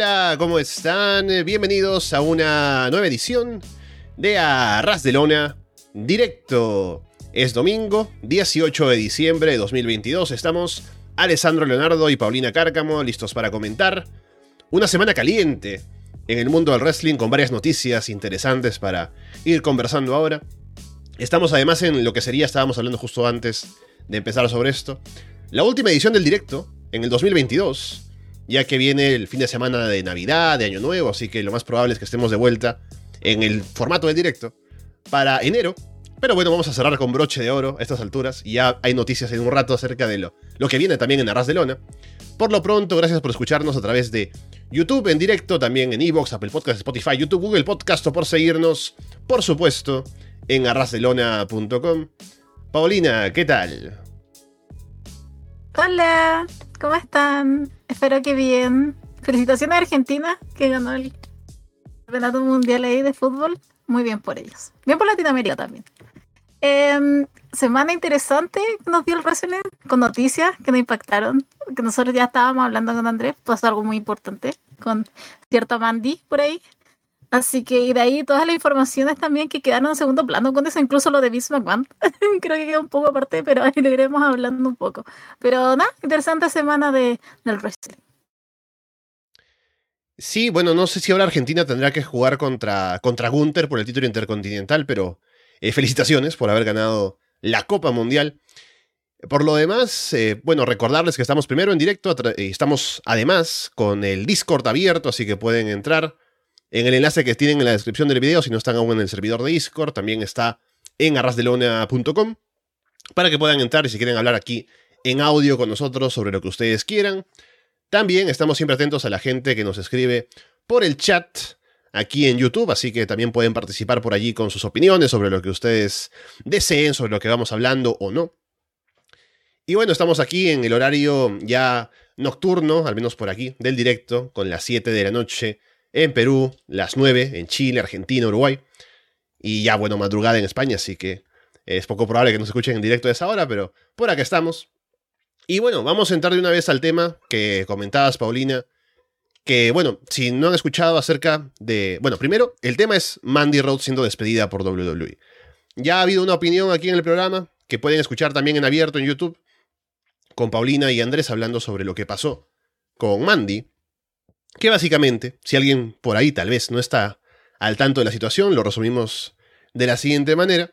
Hola, ¿cómo están? Bienvenidos a una nueva edición de Arras de Lona Directo. Es domingo, 18 de diciembre de 2022. Estamos Alessandro Leonardo y Paulina Cárcamo listos para comentar. Una semana caliente en el mundo del wrestling con varias noticias interesantes para ir conversando ahora. Estamos además en lo que sería, estábamos hablando justo antes de empezar sobre esto, la última edición del directo en el 2022, ya que viene el fin de semana de Navidad, de Año Nuevo, así que lo más probable es que estemos de vuelta en el formato del directo para enero. Pero bueno, vamos a cerrar con broche de oro a estas alturas y ya hay noticias en un rato acerca de lo, lo que viene también en Arras de Lona. Por lo pronto, gracias por escucharnos a través de YouTube en directo, también en Evox, Apple Podcast, Spotify, YouTube, Google Podcast o por seguirnos, por supuesto, en arrasdelona.com. Paulina, ¿qué tal? Hola, ¿cómo están? Espero que bien. Felicitaciones a Argentina, que ganó el campeonato mundial ahí de fútbol. Muy bien por ellos. Bien por Latinoamérica también. Em, semana interesante nos dio el wrestling con noticias que nos impactaron. Que nosotros ya estábamos hablando con Andrés, pues algo muy importante con cierta Mandy por ahí. Así que y de ahí todas las informaciones también que quedaron en segundo plano con eso, incluso lo de Vince McMahon. Creo que queda un poco aparte, pero ahí lo iremos hablando un poco. Pero nada, interesante semana de, del wrestling. Sí, bueno, no sé si ahora Argentina tendrá que jugar contra, contra Gunther por el título intercontinental, pero eh, felicitaciones por haber ganado la Copa Mundial. Por lo demás, eh, bueno, recordarles que estamos primero en directo, y estamos además con el Discord abierto, así que pueden entrar en el enlace que tienen en la descripción del video, si no están aún en el servidor de Discord, también está en arrasdelona.com para que puedan entrar y si quieren hablar aquí en audio con nosotros sobre lo que ustedes quieran. También estamos siempre atentos a la gente que nos escribe por el chat aquí en YouTube, así que también pueden participar por allí con sus opiniones sobre lo que ustedes deseen, sobre lo que vamos hablando o no. Y bueno, estamos aquí en el horario ya nocturno, al menos por aquí, del directo, con las 7 de la noche en Perú, las 9 en Chile, Argentina, Uruguay. Y ya, bueno, madrugada en España, así que es poco probable que nos escuchen en directo a esa hora, pero por acá estamos. Y bueno, vamos a entrar de una vez al tema que comentabas, Paulina. Que bueno, si no han escuchado acerca de. Bueno, primero, el tema es Mandy Rhodes siendo despedida por WWE. Ya ha habido una opinión aquí en el programa que pueden escuchar también en abierto en YouTube con Paulina y Andrés hablando sobre lo que pasó con Mandy que básicamente, si alguien por ahí tal vez no está al tanto de la situación, lo resumimos de la siguiente manera.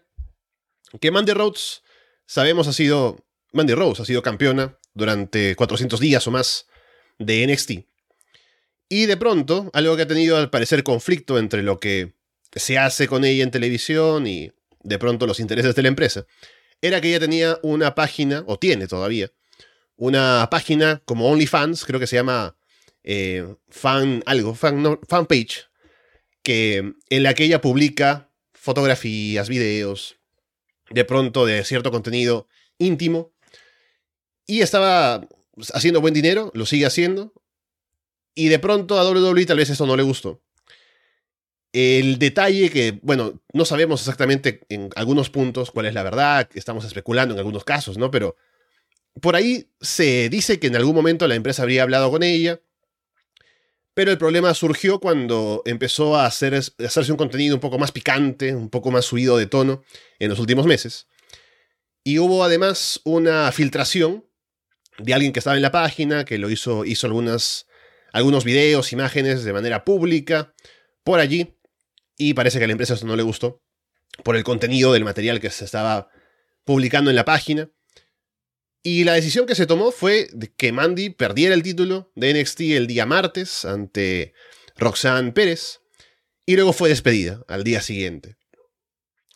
Que Mandy Rhodes, sabemos, ha sido... Mandy Rhodes ha sido campeona durante 400 días o más de NXT. Y de pronto, algo que ha tenido al parecer conflicto entre lo que se hace con ella en televisión y de pronto los intereses de la empresa, era que ella tenía una página, o tiene todavía, una página como OnlyFans, creo que se llama eh, fan, algo, fan, page, que, en la que ella publica fotografías, videos, de pronto de cierto contenido íntimo, y estaba haciendo buen dinero, lo sigue haciendo, y de pronto a WWE tal vez eso no le gustó. El detalle que, bueno, no sabemos exactamente en algunos puntos cuál es la verdad, estamos especulando en algunos casos, ¿no? Pero por ahí se dice que en algún momento la empresa habría hablado con ella, pero el problema surgió cuando empezó a, hacer, hacerse un contenido un poco más picante, un poco más subido de tono en los últimos meses. Y hubo además una filtración de alguien que estaba en la página, que lo hizo, hizo algunas, algunos videos, imágenes de manera pública por allí. Y parece que a la empresa eso no le gustó por el contenido del material que se estaba publicando en la página. Y la decisión que se tomó fue que Mandy perdiera el título de NXT el día martes ante Roxanne Pérez y luego fue despedida al día siguiente.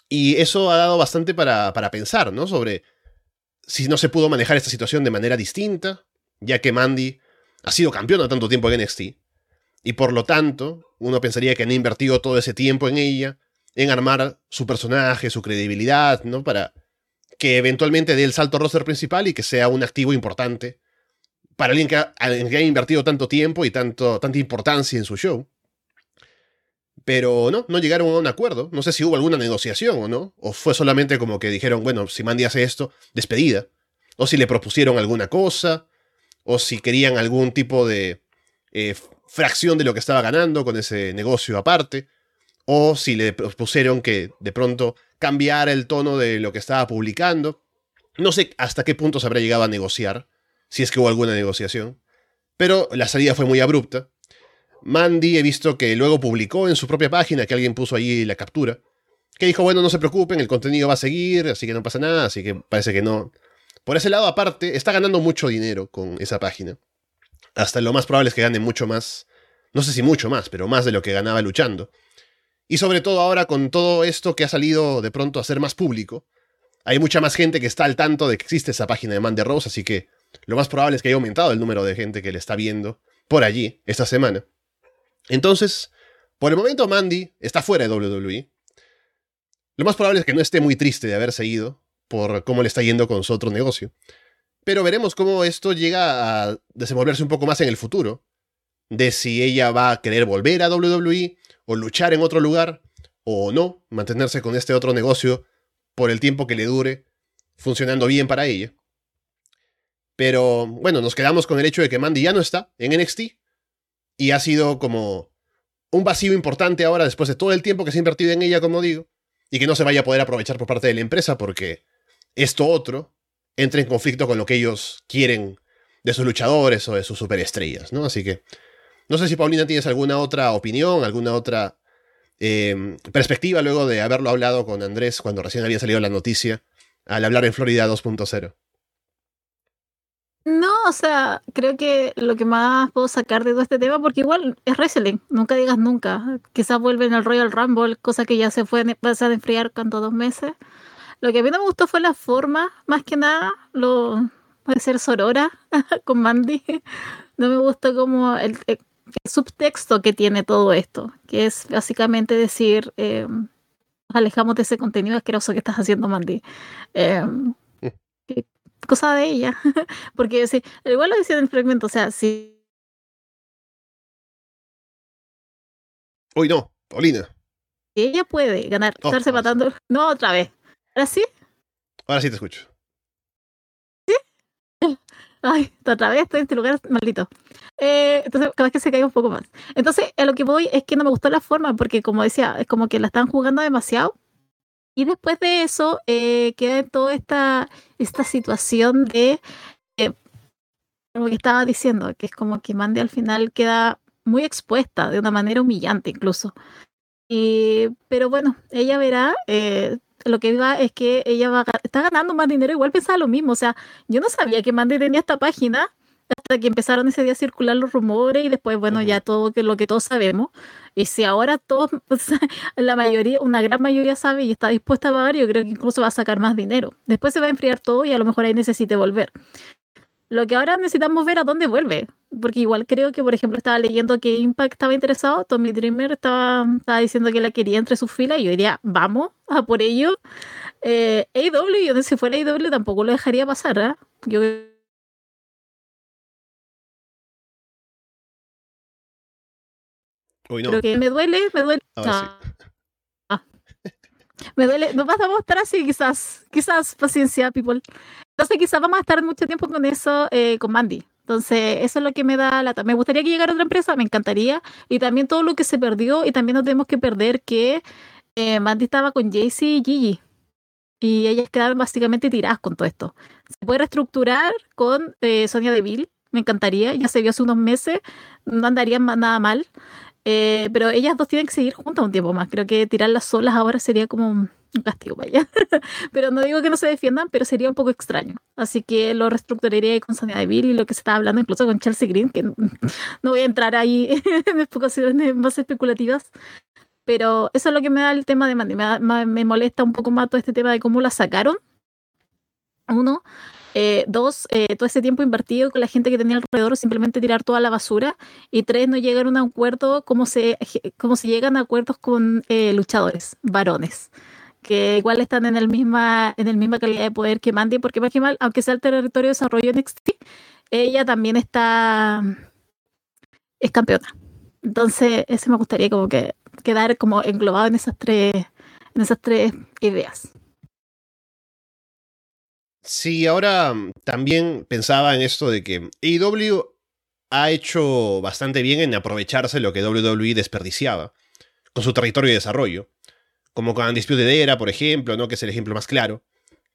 Y eso ha dado bastante para, para pensar, ¿no? Sobre si no se pudo manejar esta situación de manera distinta, ya que Mandy ha sido campeona tanto tiempo en NXT. Y por lo tanto, uno pensaría que han invertido todo ese tiempo en ella, en armar su personaje, su credibilidad, ¿no? Para que eventualmente dé el salto roster principal y que sea un activo importante para alguien que ha, invertido tanto tiempo y tanto, tanta importancia en su show. Pero no, no llegaron a un acuerdo. No sé si hubo alguna negociación o no. O fue solamente como que dijeron, bueno, si Mandy hace esto, despedida. O si le propusieron alguna cosa. O si querían algún tipo de eh, fracción de lo que estaba ganando con ese negocio aparte, o si le pusieron que de pronto cambiara el tono de lo que estaba publicando. No sé hasta qué punto se habrá llegado a negociar, si es que hubo alguna negociación, pero la salida fue muy abrupta. Mandy he visto que luego publicó en su propia página, que alguien puso ahí la captura, que dijo, bueno, no se preocupen, el contenido va a seguir, así que no pasa nada, así que parece que no. Por ese lado, aparte, está ganando mucho dinero con esa página. Hasta lo más probable es que gane mucho más, no sé si mucho más, pero más de lo que ganaba luchando. Y sobre todo ahora con todo esto que ha salido de pronto a ser más público, hay mucha más gente que está al tanto de que existe esa página de Mandy Rose, así que lo más probable es que haya aumentado el número de gente que le está viendo por allí esta semana. Entonces, por el momento Mandy está fuera de WWE. Lo más probable es que no esté muy triste de haberse ido por cómo le está yendo con su otro negocio. Pero veremos cómo esto llega a desenvolverse un poco más en el futuro. De si ella va a querer volver a WWE o luchar en otro lugar o no, mantenerse con este otro negocio por el tiempo que le dure, funcionando bien para ella. Pero bueno, nos quedamos con el hecho de que Mandy ya no está en NXT y ha sido como un vacío importante ahora después de todo el tiempo que se ha invertido en ella, como digo, y que no se vaya a poder aprovechar por parte de la empresa porque esto otro entra en conflicto con lo que ellos quieren de sus luchadores o de sus superestrellas, ¿no? Así que no sé si Paulina tienes alguna otra opinión, alguna otra eh, perspectiva luego de haberlo hablado con Andrés cuando recién había salido la noticia al hablar en Florida 2.0. No, o sea, creo que lo que más puedo sacar de todo este tema, porque igual es wrestling, nunca digas nunca. Quizás vuelven al Royal Rumble, cosa que ya se fue a enfriar cuando dos meses. Lo que a mí no me gustó fue la forma, más que nada, lo puede ser Sorora con Mandy. No me gustó como el, subtexto que tiene todo esto, que es básicamente decir, eh, alejamos de ese contenido asqueroso que estás haciendo, Mandy. Eh, cosa de ella. Porque sí, igual lo decía en el fragmento, o sea, si. Uy, no, Paulina. Ella puede ganar, oh, estarse matando. No, otra vez. ¿Ahora sí? Ahora sí te escucho. Ay, otra vez estoy en este lugar maldito. Eh, entonces, cada vez que se cae un poco más. Entonces, a lo que voy es que no me gustó la forma, porque como decía, es como que la están jugando demasiado. Y después de eso, eh, queda toda esta, esta situación de, eh, como que estaba diciendo, que es como que Mandy al final queda muy expuesta, de una manera humillante incluso. Pero bueno, ella verá, eh, lo que va es que ella va, está ganando más dinero, igual pensaba lo mismo, o sea, yo no sabía que Mandy tenía esta página hasta que empezaron ese día a circular los rumores y después, bueno, ya todo que lo que todos sabemos. Y si ahora todos, la mayoría, una gran mayoría sabe y está dispuesta a pagar, yo creo que incluso va a sacar más dinero. Después se va a enfriar todo y a lo mejor ahí necesite volver. Lo que ahora necesitamos ver a dónde vuelve, porque igual creo que, por ejemplo, estaba leyendo que Impact estaba interesado, Tommy Dreamer estaba, estaba diciendo que la quería entre sus filas, y yo diría, vamos a por ello. Eh, AW, yo si fuera AW tampoco lo dejaría pasar, ¿eh? Yo Uy, no. Pero que me duele, me duele. Ah, ah. Me duele, nos vamos a estar así quizás, quizás, paciencia, people. Entonces quizás vamos a estar mucho tiempo con eso, eh, con Mandy. Entonces, eso es lo que me da lata. Me gustaría que llegara otra empresa, me encantaría. Y también todo lo que se perdió, y también no tenemos que perder que eh, Mandy estaba con Jaycee y Gigi. Y ellas quedaron básicamente tiradas con todo esto. Se puede reestructurar con eh, Sonia Deville, me encantaría. Ya se vio hace unos meses, no andaría nada mal. Eh, pero ellas dos tienen que seguir juntas un tiempo más. Creo que tirarlas solas ahora sería como un castigo vaya pero no digo que no se defiendan, pero sería un poco extraño. Así que lo reestructuraría con Sonia Deville y lo que se estaba hablando incluso con Chelsea Green, que no voy a entrar ahí en explicaciones más especulativas. Pero eso es lo que me da el tema de Mandy. Me, me molesta un poco más todo este tema de cómo la sacaron. Uno, eh, dos, eh, todo ese tiempo invertido con la gente que tenía alrededor, simplemente tirar toda la basura. Y tres, no llegar a un acuerdo, como se, como se llegan a acuerdos con eh, luchadores, varones, que igual están en el misma, en el misma calidad de poder que Mandy, porque más que mal, aunque sea el territorio de desarrollo NXT, ella también está, es campeona. Entonces, ese me gustaría como que quedar como englobado en esas tres, en esas tres ideas. Sí, ahora mm, también pensaba en esto de que AEW ha hecho bastante bien en aprovecharse lo que WWE desperdiciaba con su territorio de desarrollo. Como con Undisputed Era, por ejemplo, ¿no? que es el ejemplo más claro,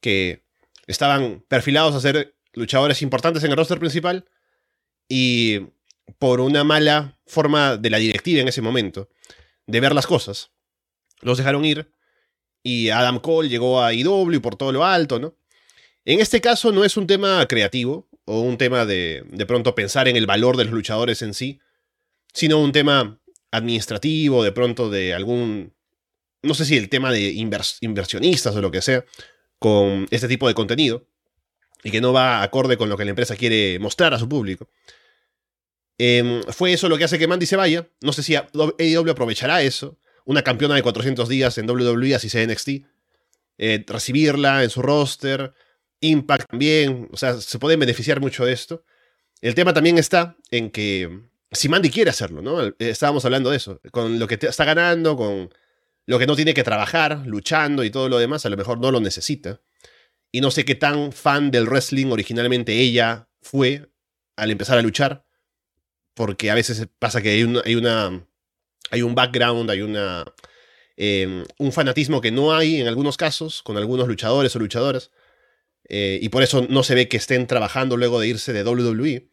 que estaban perfilados a ser luchadores importantes en el roster principal y por una mala forma de la directiva en ese momento de ver las cosas, los dejaron ir y Adam Cole llegó a IW por todo lo alto, ¿no? En este caso no es un tema creativo o un tema de de pronto pensar en el valor de los luchadores en sí, sino un tema administrativo, de pronto de algún, no sé si el tema de inversionistas o lo que sea, con este tipo de contenido, y que no va acorde con lo que la empresa quiere mostrar a su público. Em, fue eso lo que hace que Mandy se vaya. No sé si AEW aprovechará eso. Una campeona de 400 días en WWE, así sea NXT. Eh, recibirla en su roster. Impact también. O sea, se pueden beneficiar mucho de esto. El tema también está en que si Mandy quiere hacerlo, ¿no? Eh, estábamos hablando de eso. Con lo que está ganando, con lo que no tiene que trabajar, luchando y todo lo demás, a lo mejor no lo necesita. Y no sé qué tan fan del wrestling originalmente ella fue al empezar a luchar porque a veces pasa que hay, hay, una, hay un background, hay una, em, un fanatismo que no hay en algunos casos con algunos luchadores o luchadoras, eh, y por eso no se ve que estén trabajando luego de irse de WWE.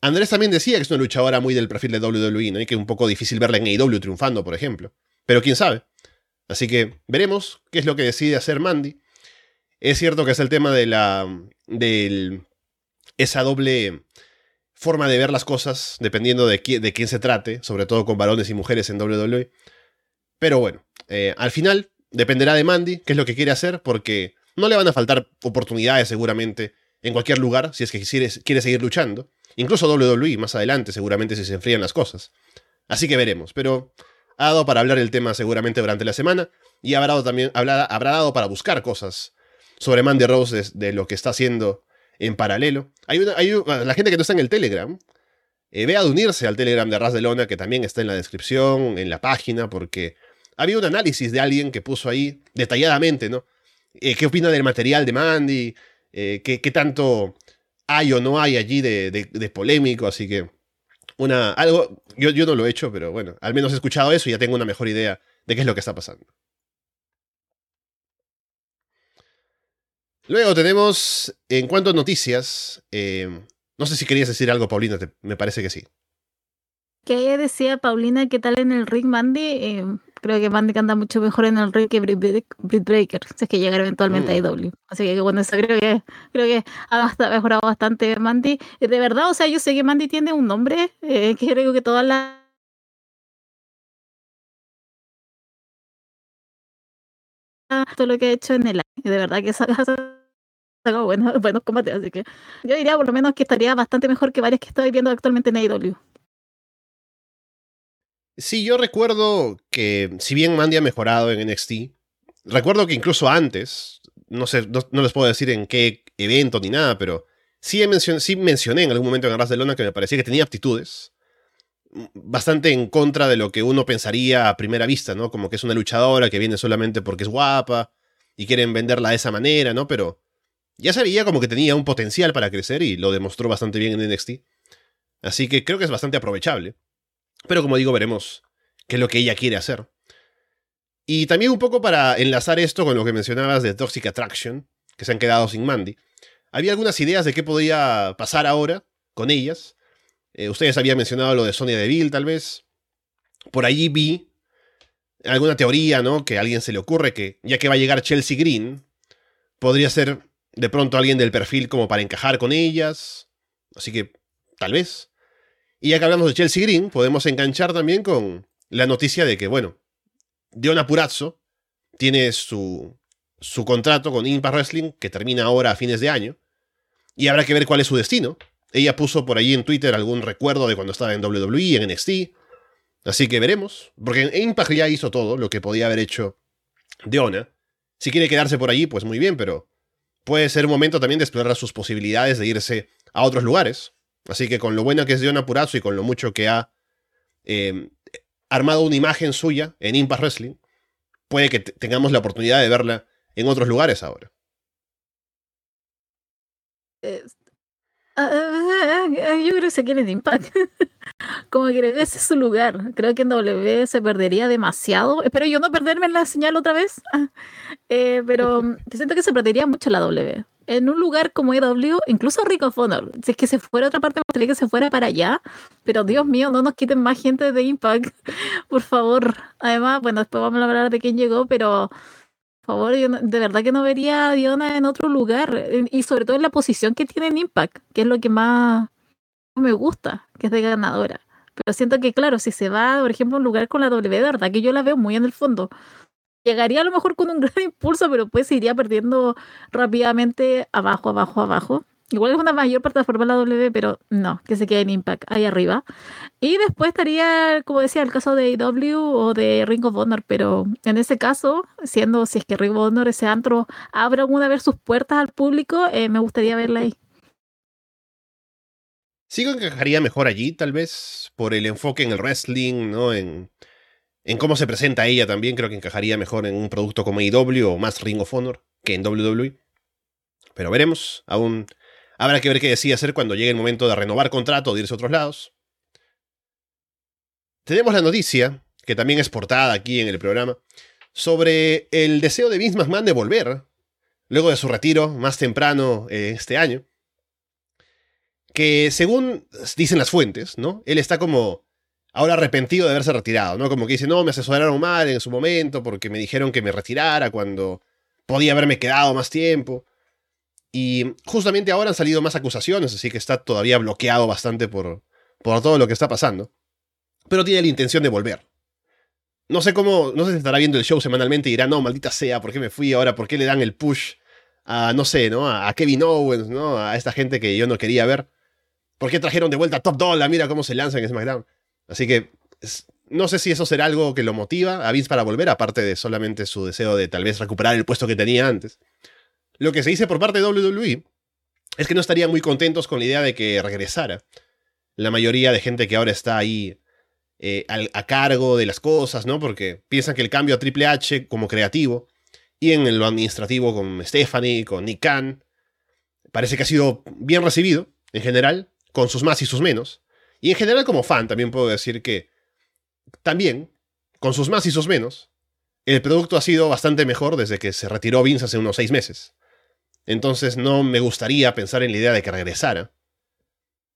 Andrés también decía que es una luchadora muy del perfil de WWE, ¿no? y que es un poco difícil verla en AEW triunfando, por ejemplo. Pero quién sabe. Así que veremos qué es lo que decide hacer Mandy. Es cierto que es el tema de la. de esa doble forma de ver las cosas, dependiendo de, quién se trate, sobre todo con varones y mujeres en WWE. Pero bueno, eh, al final dependerá de Mandy, qué es lo que quiere hacer, porque no le van a faltar oportunidades seguramente en cualquier lugar, si es que quiere, quiere seguir luchando. Incluso WWE más adelante, seguramente si se enfrían las cosas. Así que veremos, pero ha dado para hablar el tema seguramente durante la semana y habrá dado también habrá, habrá dado para buscar cosas sobre Mandy Rose de lo que está haciendo en paralelo. Hay, una, hay la gente que no está en el Telegram, eh, vea de unirse al Telegram de Arras de Lona, que también está en la descripción, en la página, porque había un análisis de alguien que puso ahí detalladamente, ¿no? Eh, ¿Qué opina del material de Mandy? Eh, ¿qué, tanto hay o no hay allí de, polémico? Así que, una, algo, yo, yo no lo he hecho, pero bueno, al menos he escuchado eso y ya tengo una mejor idea de qué es lo que está pasando. Luego tenemos, en cuanto a noticias, eh, no sé si querías decir algo, Paulina, me parece que sí. Que decía Paulina, ¿qué tal en el ring Mandy? Eh, creo que Mandy canta mucho mejor en el ring que Britt, Breaker, si es que llegará eventualmente a mm. IW. Así que bueno, eso creo que creo que ha mejorado bastante Mandy. Eh, de verdad, o sea, yo sé que Mandy tiene un nombre, que creo que todas las todo lo que ha hecho en el año. De verdad que sacado buenos, buenos combates, así que yo diría por lo menos que estaría bastante mejor que varias que estoy viendo actualmente en AEW. Sí, yo recuerdo que si bien Mandy ha mejorado en NXT, recuerdo que incluso antes, no sé, no, les puedo decir en qué evento ni nada, pero sí, sí mencioné en algún momento en Arras de Lona que me parecía que tenía aptitudes bastante en contra de lo que uno pensaría a primera vista, ¿no? Como que es una luchadora que viene solamente porque es guapa y quieren venderla de esa manera, ¿no? Pero ya se veía como que tenía un potencial para crecer y lo demostró bastante bien en NXT. Así que creo que es bastante aprovechable. Pero como digo, veremos qué es lo que ella quiere hacer. Y también un poco para enlazar esto con lo que mencionabas de Toxic Attraction, que se han quedado sin Mandy. Había algunas ideas de qué podía pasar ahora con ellas. Eh, ustedes habían mencionado lo de Sonia Deville, tal vez. Por allí vi alguna teoría, ¿no? Que a alguien se le ocurre que, ya que va a llegar Chelsea Green, podría ser de pronto alguien del perfil como para encajar con ellas. Así que, tal vez. Y ya que hablamos de Chelsea Green, podemos enganchar también con la noticia de que, bueno, Diona Purazzo tiene su, su contrato con Impact Wrestling que termina ahora a fines de año. Y habrá que ver cuál es su destino. Ella puso por ahí en Twitter algún recuerdo de cuando estaba en WWE, en NXT. Así que veremos. Porque Impact ya hizo todo lo que podía haber hecho Diona. Si quiere quedarse por allí, pues muy bien, pero puede ser momento también de explorar sus posibilidades de irse a otros lugares. Así que con lo buena que es Diona Purazzo y con lo mucho que ha em, armado una imagen suya en Impact Wrestling, puede que tengamos la oportunidad de verla en otros lugares ahora. Ah, yo creo que se quiere en Impact. como que ese es su lugar. Creo que en W se perdería demasiado. Espero yo no perderme en la señal otra vez. Eh, pero siento que se perdería mucho la W. En un lugar como EW, incluso Rico Honor, si es que se fuera a otra parte, me gustaría que se fuera para allá. Pero Dios mío, no nos quiten más gente de Impact, por favor. Además, bueno, después vamos a hablar de quién llegó, pero por favor, yo de verdad que no vería a Diona en otro lugar. Y sobre todo en la posición que tiene en Impact, que es lo que más me gusta, que es de ganadora. Pero siento que, claro, si se va, por ejemplo, a un lugar con la W, de verdad que yo la veo muy en el fondo. Llegaría a lo mejor con un gran impulso, pero pues iría perdiendo rápidamente abajo, abajo, abajo. Igual es una mayor plataforma la W, pero no, que se quede en Impact ahí arriba. Y después estaría, como decía, el caso de AW o de Ring of Honor, pero en ese caso, siendo si es que Ring of Honor, ese antro, abra alguna vez sus puertas al público, eh, me gustaría verla ahí. Sí encajaría mejor allí, tal vez, por el enfoque en el wrestling, ¿no? En, en cómo se presenta ella también, creo que encajaría mejor en un producto como AEW o más Ring of Honor que en WWE. Pero veremos, aún habrá que ver qué decide hacer cuando llegue el momento de renovar contrato o de irse a otros lados. Tenemos la noticia, que también es portada aquí en el programa, sobre el deseo de Vince McMahon de volver, luego de su retiro más temprano eh, este año que según dicen las fuentes, ¿no? Él está como ahora arrepentido de haberse retirado, ¿no? Como que dice, no, me asesoraron mal en su momento porque me dijeron que me retirara cuando podía haberme quedado más tiempo. Y justamente ahora han salido más acusaciones, así que está todavía bloqueado bastante por, por todo lo que está pasando. Pero tiene la intención de volver. No sé cómo, no sé si estará viendo el show semanalmente y dirá, no, maldita sea, ¿por qué me fui ahora? ¿Por qué le dan el push a, no sé, ¿no? A Kevin Owens, ¿no? A esta gente que yo no quería ver. ¿Por qué trajeron de vuelta a Top Dollar? Mira cómo se lanzan en SmackDown. Así que no sé si eso será algo que lo motiva a Vince para volver, aparte de solamente su deseo de tal vez recuperar el puesto que tenía antes. Lo que se dice por parte de WWE es que no estarían muy contentos con la idea de que regresara. La mayoría de gente que ahora está ahí eh, a cargo de las cosas, ¿no? Porque piensan que el cambio a Triple H como creativo y en lo administrativo con Stephanie, con Nick Khan, parece que ha sido bien recibido en general con sus más y sus menos. Y en general como fan también puedo decir que también, con sus más y sus menos, el producto ha sido bastante mejor desde que se retiró Vince hace unos seis meses. Entonces no me gustaría pensar en la idea de que regresara.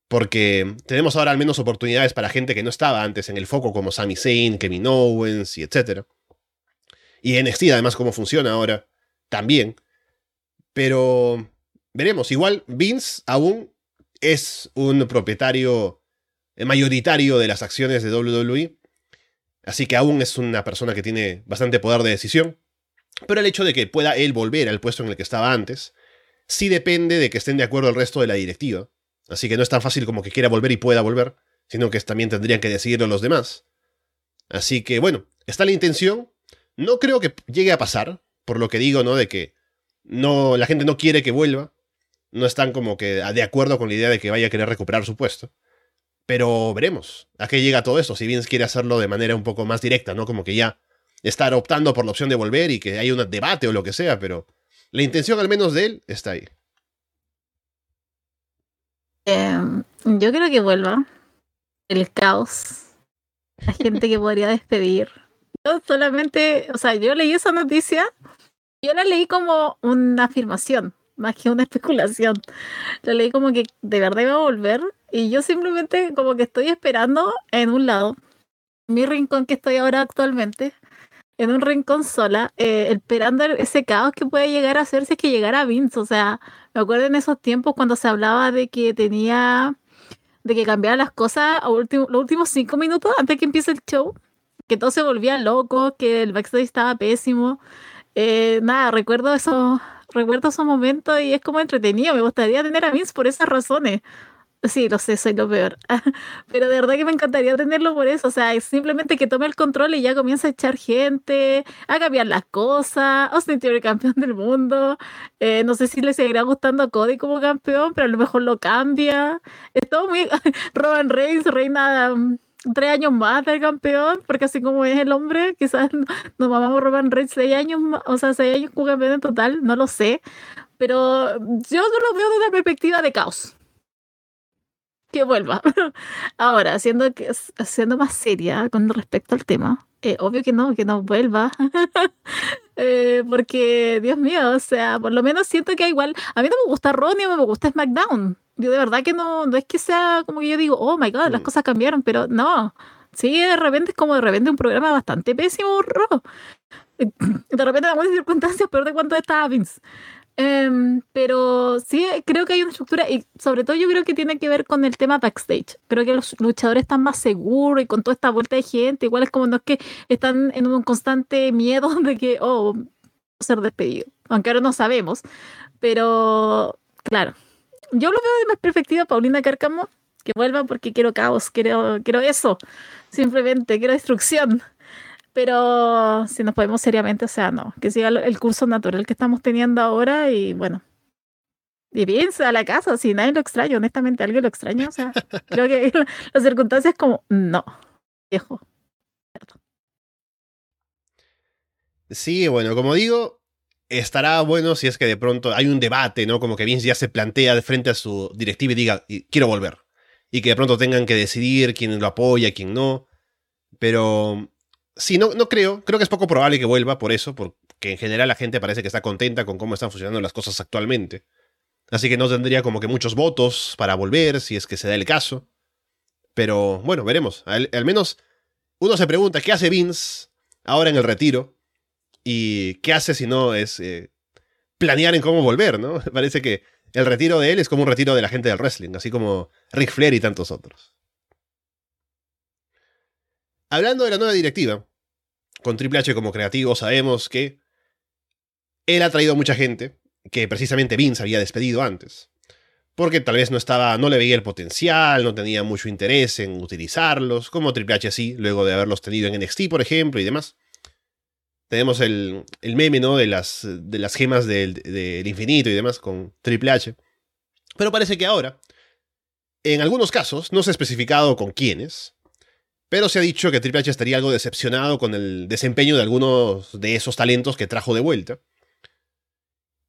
Porque tenemos ahora al menos oportunidades para gente que no estaba antes en el foco como Sami Zayn, Kevin Owens y etc. Y NXT además cómo funciona ahora también. Pero veremos, igual Vince aún es un propietario mayoritario de las acciones de WWE, así que aún es una persona que tiene bastante poder de decisión, pero el hecho de que pueda él volver al puesto en el que estaba antes, sí depende de que estén de acuerdo el resto de la directiva, así que no es tan fácil como que quiera volver y pueda volver, sino que también tendrían que decidirlo los demás. Así que bueno, está la intención, no creo que llegue a pasar, por lo que digo, ¿no? De que no, la gente no quiere que vuelva, no están como que de acuerdo con la idea de que vaya a querer recuperar su puesto. Pero veremos a qué llega todo esto, si Vince quiere hacerlo de manera un poco más directa, ¿no? Como que ya estar optando por la opción de volver y que haya un debate o lo que sea, pero la intención al menos de él está ahí. Em, yo creo que vuelva. El caos. La gente que podría despedir. Yo solamente, o sea, yo leí esa noticia, yo la leí como una afirmación más que una especulación. Lo leí como que de verdad iba a volver y yo simplemente como que estoy esperando en un lado, mi rincón que estoy ahora actualmente, en un rincón sola, eh, esperando ese caos que puede llegar a hacer si es que llegara Vince. O sea, me acuerdo en esos tiempos cuando se hablaba de que tenía, de que cambiara las cosas a último, los últimos cinco minutos antes que empiece el show, que todo se volvía loco, que el backstage estaba pésimo. Eh, nada, recuerdo eso, recuerdo esos momentos y es como entretenido. Me gustaría tener a Vince por esas razones. Sí, lo sé, soy lo peor. Pero de verdad que me encantaría tenerlo por eso. O sea, es simplemente que tome el control y ya comienza a echar gente, a cambiar las cosas. Austin el campeón del mundo. Eh, no sé si le seguirá gustando a Cody como campeón, pero a lo mejor lo cambia. Es todo muy. Roman Reigns, reina tres años más del campeón, porque así como es el hombre, quizás nos vamos a robar seis años, o sea, seis años como en total, no lo sé, pero yo no lo veo desde la perspectiva de caos. que vuelva. Ahora, siendo, que, siendo más seria con respecto al tema, eh, obvio que no, que no vuelva. Eh, porque, Dios mío, o sea, por lo menos siento que igual. A mí no me gusta Ronnie, me gusta SmackDown. Yo de verdad que no, no es que sea como que yo digo, oh my god, las mm. cosas cambiaron, pero no. Sí, de repente es como de repente un programa bastante pésimo, De repente, en algunas circunstancias, peor de cuánto estaba Vince. Em, pero sí, creo que hay una estructura y sobre todo yo creo que tiene que ver con el tema backstage. Creo que los luchadores están más seguros y con toda esta vuelta de gente, igual es como no es que están en un constante miedo de que, oh, ser despedido. Aunque ahora no sabemos. Pero, claro, yo lo veo de más perspectiva, Paulina Cárcamo, que vuelva porque quiero caos, quiero, quiero eso, simplemente, quiero destrucción. Pero si nos podemos seriamente, o sea, no, que siga el curso natural que estamos teniendo ahora y bueno. Y bien, a la casa, si nadie lo extraña, honestamente, alguien lo extraña, o sea, creo que las circunstancias como, no, viejo. Sí, bueno, como digo, estará bueno si es que de pronto hay un debate, ¿no? Como que Vince ya se plantea de frente a su directiva y diga, quiero volver. Y que de pronto tengan que decidir quién lo apoya, quién no. Pero Sí, no, no creo. Creo que es poco probable que vuelva por eso, porque en general la gente parece que está contenta con cómo están funcionando las cosas actualmente. Así que no tendría como que muchos votos para volver, si es que se da el caso. Pero bueno, veremos. Al, menos uno se pregunta, ¿qué hace Vince ahora en el retiro? ¿Y qué hace si no es eh, planear en cómo volver, no? Parece que el retiro de él es como un retiro de la gente del wrestling, así como Ric Flair y tantos otros. Hablando de la nueva directiva, con Triple H como creativo sabemos que él ha traído mucha gente que precisamente Vince había despedido antes. Porque tal vez no estaba, no le veía el potencial, no tenía mucho interés en utilizarlos, como Triple H sí, luego de haberlos tenido en NXT, por ejemplo, y demás. Tenemos el, meme, ¿no? De las, de las gemas del, del infinito y demás con Triple H. Pero parece que ahora, en algunos casos, no se ha especificado con quiénes, pero se ha dicho que Triple H estaría algo decepcionado con el desempeño de algunos de esos talentos que trajo de vuelta.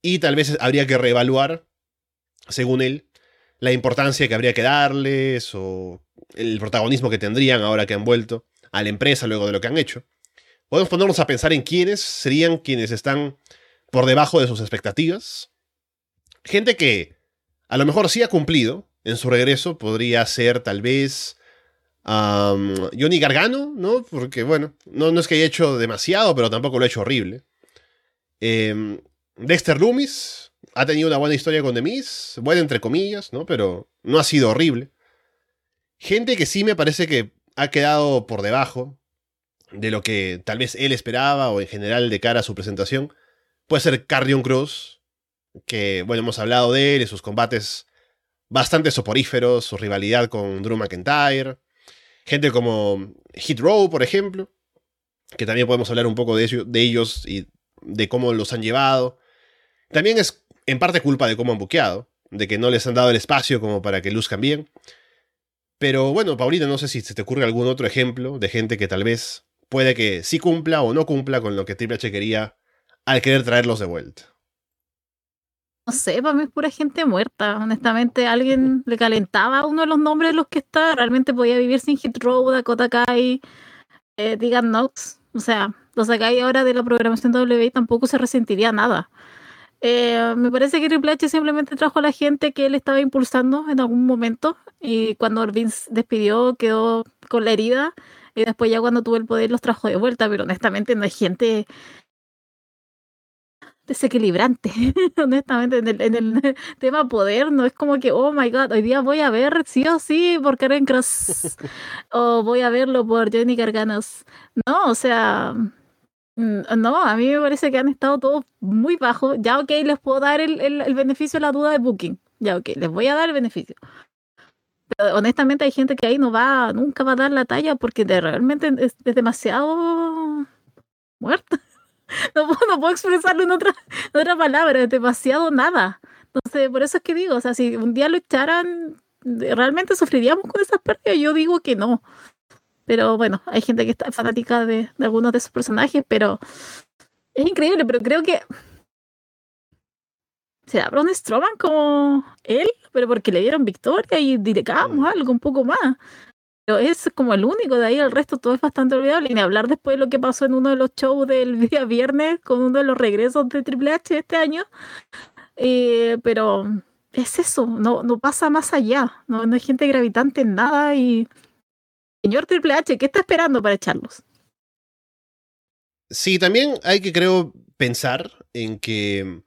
Y tal vez habría que reevaluar, según él, la importancia que habría que darles o el protagonismo que tendrían ahora que han vuelto a la empresa luego de lo que han hecho. Podemos ponernos a pensar en quiénes serían quienes están por debajo de sus expectativas. Gente que a lo mejor sí ha cumplido en su regreso, podría ser tal vez Johnny Gargano, ¿no? Porque, bueno, no, no, es que haya hecho demasiado, pero tampoco lo ha hecho horrible. Em, Dexter Loomis ha tenido una buena historia con The buena entre comillas, ¿no? Pero no ha sido horrible. Gente que sí me parece que ha quedado por debajo de lo que tal vez él esperaba o en general de cara a su presentación. Puede ser Carrion Cruz, que, bueno, hemos hablado de él y sus combates bastante soporíferos, su rivalidad con Drew McIntyre. Gente como Hit Row, por ejemplo, que también podemos hablar un poco de, de ellos y de cómo los han llevado. También es en parte culpa de cómo han buqueado, de que no les han dado el espacio como para que luzcan bien. Pero bueno, Paulina, no sé si se te ocurre algún otro ejemplo de gente que tal vez puede que sí cumpla o no cumpla con lo que Triple H quería al querer traerlos de vuelta. No sé, para mí es pura gente muerta. Honestamente, alguien le calentaba uno de los nombres de los que está. Realmente podía vivir sin Hit Row, Dakota Kai, eh, Digan Knox. O sea, lo sacáis ahora de la programación W tampoco se resentiría nada. Eh, me parece que Triple H simplemente trajo a la gente que él estaba impulsando en algún momento y cuando Vince despidió quedó con la herida y después ya cuando tuvo el poder los trajo de vuelta, pero honestamente no hay gente desequilibrante, honestamente, en el, en el, tema poder, no es como que, oh my god, hoy día voy a ver sí o sí por Karen Cross, o voy a verlo por Johnny Garganos. No, o sea, mm, no, a mí me parece que han estado todos muy bajos. Ya, ok, les puedo dar el, el, beneficio de la duda de Booking. Ya, ok, les voy a dar el beneficio. Honestamente hay gente que ahí no va, nunca va a dar la talla porque de, realmente es, es demasiado muerta. no, puedo, expresarlo en otra, otra palabra, es demasiado nada. Entonces, por eso es que digo, o sea, si un día lo echaran, ¿realmente sufriríamos con esas pérdidas? Yo digo que no. Pero bueno, hay gente que está fanática de, de algunos de esos personajes, pero es increíble, pero creo que ¿será Braun Strowman como él? Pero porque le dieron victoria y dirigamos mm. algo un poco más. Pero es como el único, de ahí el resto todo es bastante olvidable. Y ni hablar después de lo que pasó en uno de los shows del día viernes con uno de los regresos de Triple H este año. Eh, pero es eso, no, no pasa más allá. No, no hay gente gravitante en nada. Y señor Triple H, ¿qué está esperando para echarlos? Sí, también hay que, creo, pensar en que,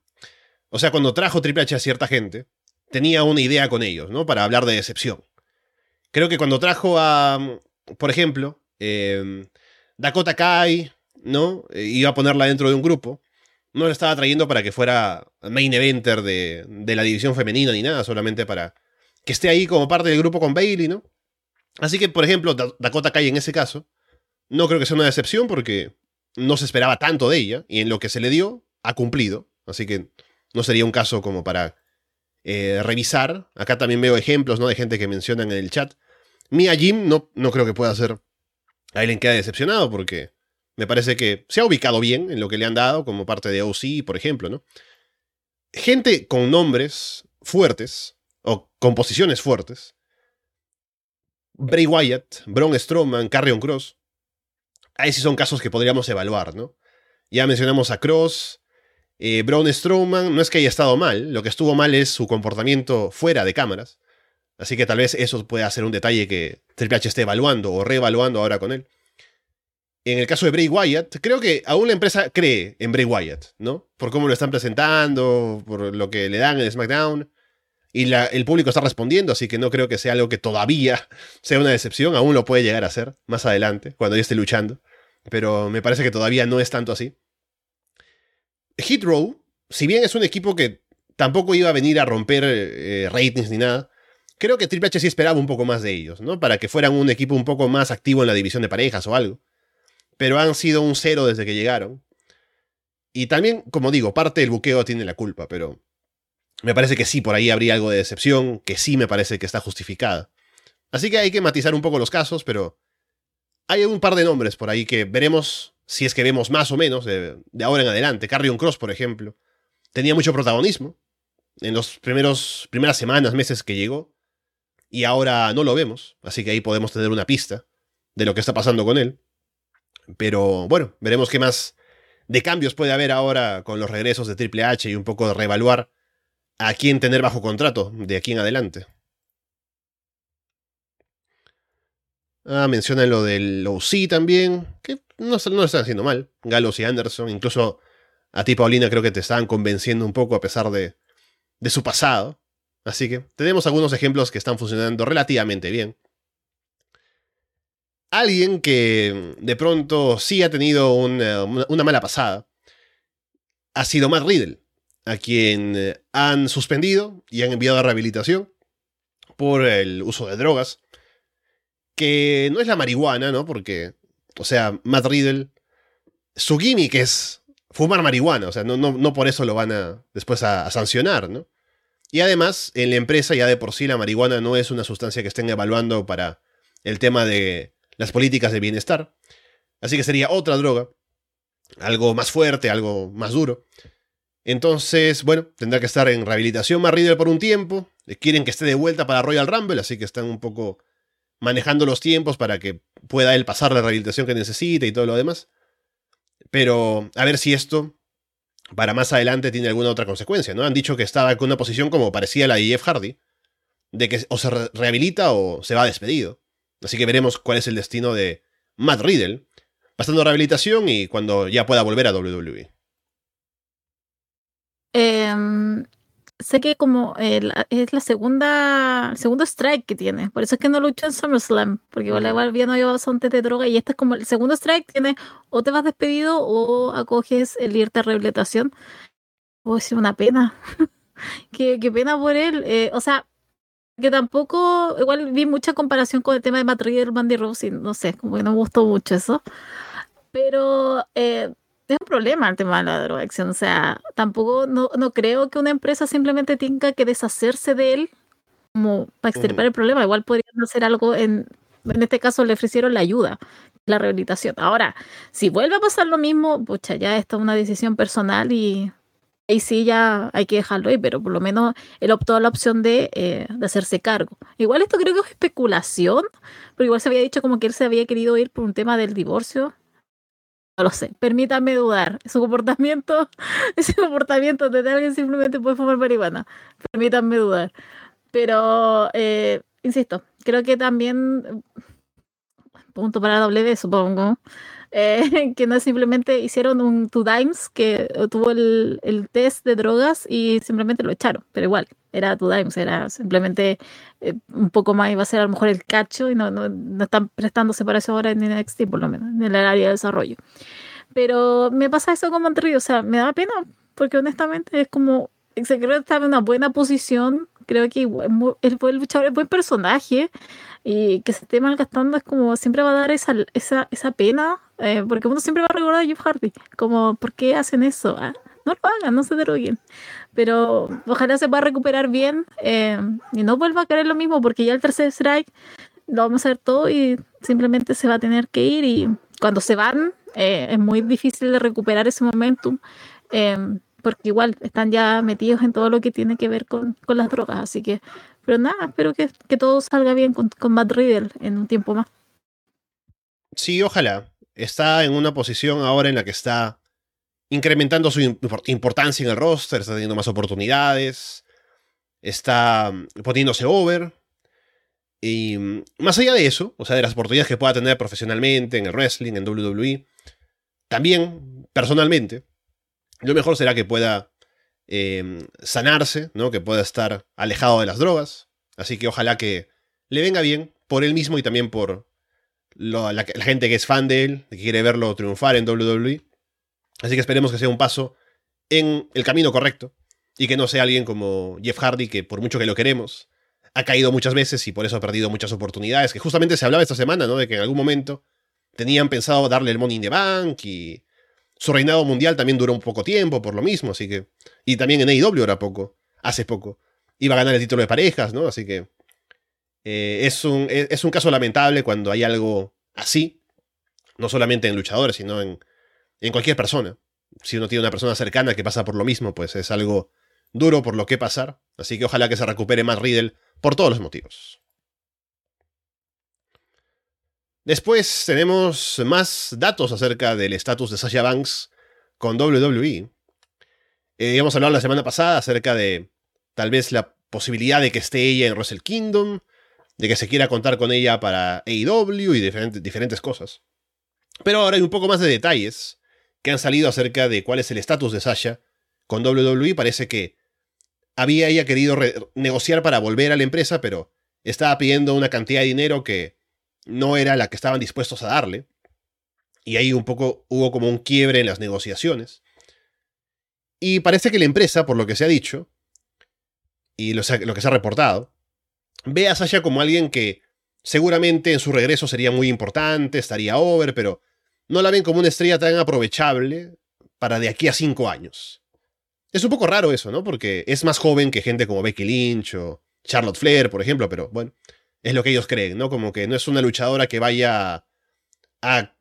o sea, cuando trajo Triple H a cierta gente, tenía una idea con ellos, ¿no? Para hablar de decepción. Creo que cuando trajo a, por ejemplo, em, Dakota Kai, ¿no? Eh, iba a ponerla dentro de un grupo. No la estaba trayendo para que fuera main eventer de, de la división femenina ni nada, solamente para que esté ahí como parte del grupo con Bailey, ¿no? Así que, por ejemplo, Dakota Kai en ese caso, no creo que sea una decepción porque no se esperaba tanto de ella y en lo que se le dio, ha cumplido. Así que no sería un caso como para eh, revisar. Acá también veo ejemplos ¿no? de gente que mencionan en el chat. Mia Jim no, no creo que pueda ser. A él queda decepcionado porque me parece que se ha ubicado bien en lo que le han dado como parte de OC, por ejemplo, ¿no? Gente con nombres fuertes o con posiciones fuertes. Bray Wyatt, Braun Strowman, Carrion Cross ahí sí son casos que podríamos evaluar, ¿no? Ya mencionamos a Cross, eh, Braun Strowman, no es que haya estado mal, lo que estuvo mal es su comportamiento fuera de cámaras. Así que tal vez eso pueda ser un detalle que Triple H esté evaluando o reevaluando ahora con él. En el caso de Bray Wyatt, creo que aún la empresa cree en Bray Wyatt, ¿no? Por cómo lo están presentando, por lo que le dan en SmackDown. Y el público está respondiendo, así que no creo que sea algo que todavía sea una decepción. Aún lo puede llegar a ser más adelante, cuando ya esté luchando pero me parece que todavía no es tanto así. Heathrow, si bien es un equipo que tampoco iba a venir a romper eh, ratings ni nada, creo que Triple H sí esperaba un poco más de ellos, ¿no? Para que fueran un equipo un poco más activo en la división de parejas o algo. Pero han sido un cero desde que llegaron. Y también, como digo, parte del buqueo tiene la culpa, pero me parece que sí, por ahí habría algo de decepción, que sí me parece que está justificada. Así que hay que matizar un poco los casos, pero hay un par de nombres por ahí que veremos si es que vemos más o menos de, ahora en adelante. Carrion Cross, por ejemplo, tenía mucho protagonismo en los primeros primeras semanas, meses que llegó, y ahora no lo vemos, así que ahí podemos tener una pista de lo que está pasando con él. Pero bueno, veremos qué más de cambios puede haber ahora con los regresos de Triple H y un poco de reevaluar a quién tener bajo contrato de aquí en adelante. Ah, mencionan lo del OC también, que no, no lo están haciendo mal. Galos y Anderson, incluso a ti, Paulina, creo que te estaban convenciendo un poco a pesar de, de su pasado. Así que tenemos algunos ejemplos que están funcionando relativamente bien. Alguien que de pronto sí ha tenido una, una mala pasada ha sido Matt Riddle, a quien eh, han suspendido y han enviado a rehabilitación por el uso de drogas que no es la marihuana, ¿no? Porque, o sea, Matt Riddle, su gimmick es fumar marihuana, o sea, no, no, por eso lo van a después a, sancionar, ¿no? Y además, en la empresa ya de por sí la marihuana no es una sustancia que estén evaluando para el tema de las políticas de bienestar. Así que sería otra droga, algo más fuerte, algo más duro. Entonces, bueno, tendrá que estar en rehabilitación Matt Riddle por un tiempo. Quieren que esté de vuelta para Royal Rumble, así que están un poco manejando los tiempos para que pueda él pasar la rehabilitación que necesite y todo lo demás. Pero a ver si esto para más adelante tiene alguna otra consecuencia, ¿no? Han dicho que estaba con una posición como parecía la de Jeff Hardy, de que o se rehabilita o se va despedido. Así que veremos cuál es el destino de Matt Riddle, pasando rehabilitación y cuando ya pueda volver a WWE. Eh, sé que como es la segunda, el segundo strike que tiene, por eso es que no luchó en SummerSlam, porque igual, igual no lleva bastante de droga y este es como el segundo strike, tiene o te vas despedido o acoges el irte a rehabilitación. Oh, es una pena. qué, qué, pena por él. Eh, o sea, que tampoco, igual vi mucha comparación con el tema de Matt Riddle, Mandy Rose, y no sé, como que no me gustó mucho eso. Pero eh, es un problema el tema de la drogadicción. O sea, tampoco, no, no creo que una empresa simplemente tenga que deshacerse de él como para extirpar el problema. Igual podrían hacer algo en, en este caso le ofrecieron la ayuda, la rehabilitación. Ahora, si vuelve a pasar lo mismo, pucha, ya esta es una decisión personal y ahí sí ya hay que dejarlo ahí, pero por lo menos él optó a la opción de, eh, de, hacerse cargo. Igual esto creo que es especulación, pero igual se había dicho como que él se había querido ir por un tema del divorcio. Lo sé, permítanme dudar. Su comportamiento, ese comportamiento de alguien simplemente puede fumar marihuana. Permítanme dudar. Pero, eh, insisto, creo que también, punto para W, supongo, eh, que no simplemente hicieron un Two Dimes que tuvo el, el, test de drogas y simplemente lo echaron, pero igual, era Two Dimes, era simplemente eh, un poco más, iba a ser a lo mejor el cacho y no, no, no están prestándose para eso ahora en NXT, por lo menos, en el área de desarrollo. Pero me pasa eso con Monterrey, o sea, me da pena, porque honestamente es como, se creo que está en una buena posición, creo que el buen luchador, es buen personaje, y que se esté malgastando es como siempre va a dar esa, esa, esa pena, eh, porque uno siempre va a recordar a Jeff Hardy, como, ¿por qué hacen eso? Ah, no lo hagan, no se droguen. Pero ojalá se pueda recuperar bien eh, y no vuelva a caer lo mismo, porque ya el tercer strike lo vamos a hacer todo y simplemente se va a tener que ir y cuando se van eh, es muy difícil de recuperar ese momentum. porque igual están ya metidos en todo lo que tiene que ver con, con las drogas, así que pero nada, espero que, que todo salga bien con, con Matt Riddle en un tiempo más. Sí, ojalá. Está en una posición ahora en la que está incrementando su importancia en el roster, está teniendo más oportunidades, está mm, poniéndose over. Y mm, más allá de eso, o sea, de las oportunidades que pueda tener profesionalmente en el wrestling, en WWE, también, personalmente, lo mejor será que pueda Em, sanarse, ¿no? Que pueda estar alejado de las drogas. Así que ojalá que le venga bien por él mismo y también por la, gente que es fan de él, que quiere verlo triunfar en WWE. Así que esperemos que sea un paso en el camino correcto y que no sea alguien como Jeff Hardy, que por mucho que lo queremos, ha caído muchas veces y por eso ha perdido muchas oportunidades, que justamente se hablaba esta semana, ¿no? De que en algún momento tenían pensado darle el Money in the Bank y su reinado mundial también duró un poco tiempo por lo mismo, así que... Y también en AEW era poco, hace poco. Iba a ganar el título de parejas, ¿no? Así que... Eh, es, un, es, un caso lamentable cuando hay algo así, no solamente en luchadores, sino en, en cualquier persona. Si uno tiene una persona cercana que pasa por lo mismo, pues es algo duro por lo que pasar. Así que ojalá que se recupere más Riddle por todos los motivos. Después tenemos más datos acerca del estatus de Sasha Banks con WWE. Eh, íbamos a hablar la semana pasada acerca de tal vez la posibilidad de que esté ella en Wrestle Kingdom, de que se quiera contar con ella para AEW y diferentes cosas. Pero ahora hay un poco más de detalles que han salido acerca de cuál es el estatus de Sasha con WWE. Parece que había ella querido negociar para volver a la empresa, pero estaba pidiendo una cantidad de dinero que no era la que estaban dispuestos a darle. Y ahí un poco hubo como un quiebre en las negociaciones. Y parece que la empresa, por lo que se ha dicho, y lo, lo que se ha reportado, ve a Sasha como alguien que seguramente en su regreso sería muy importante, estaría over, pero no la ven como una estrella tan aprovechable para de aquí a cinco años. Es un poco raro eso, ¿no? Porque es más joven que gente como Becky Lynch o Charlotte Flair, por ejemplo, pero bueno, es lo que ellos creen, ¿no? Como que no es una luchadora que vaya a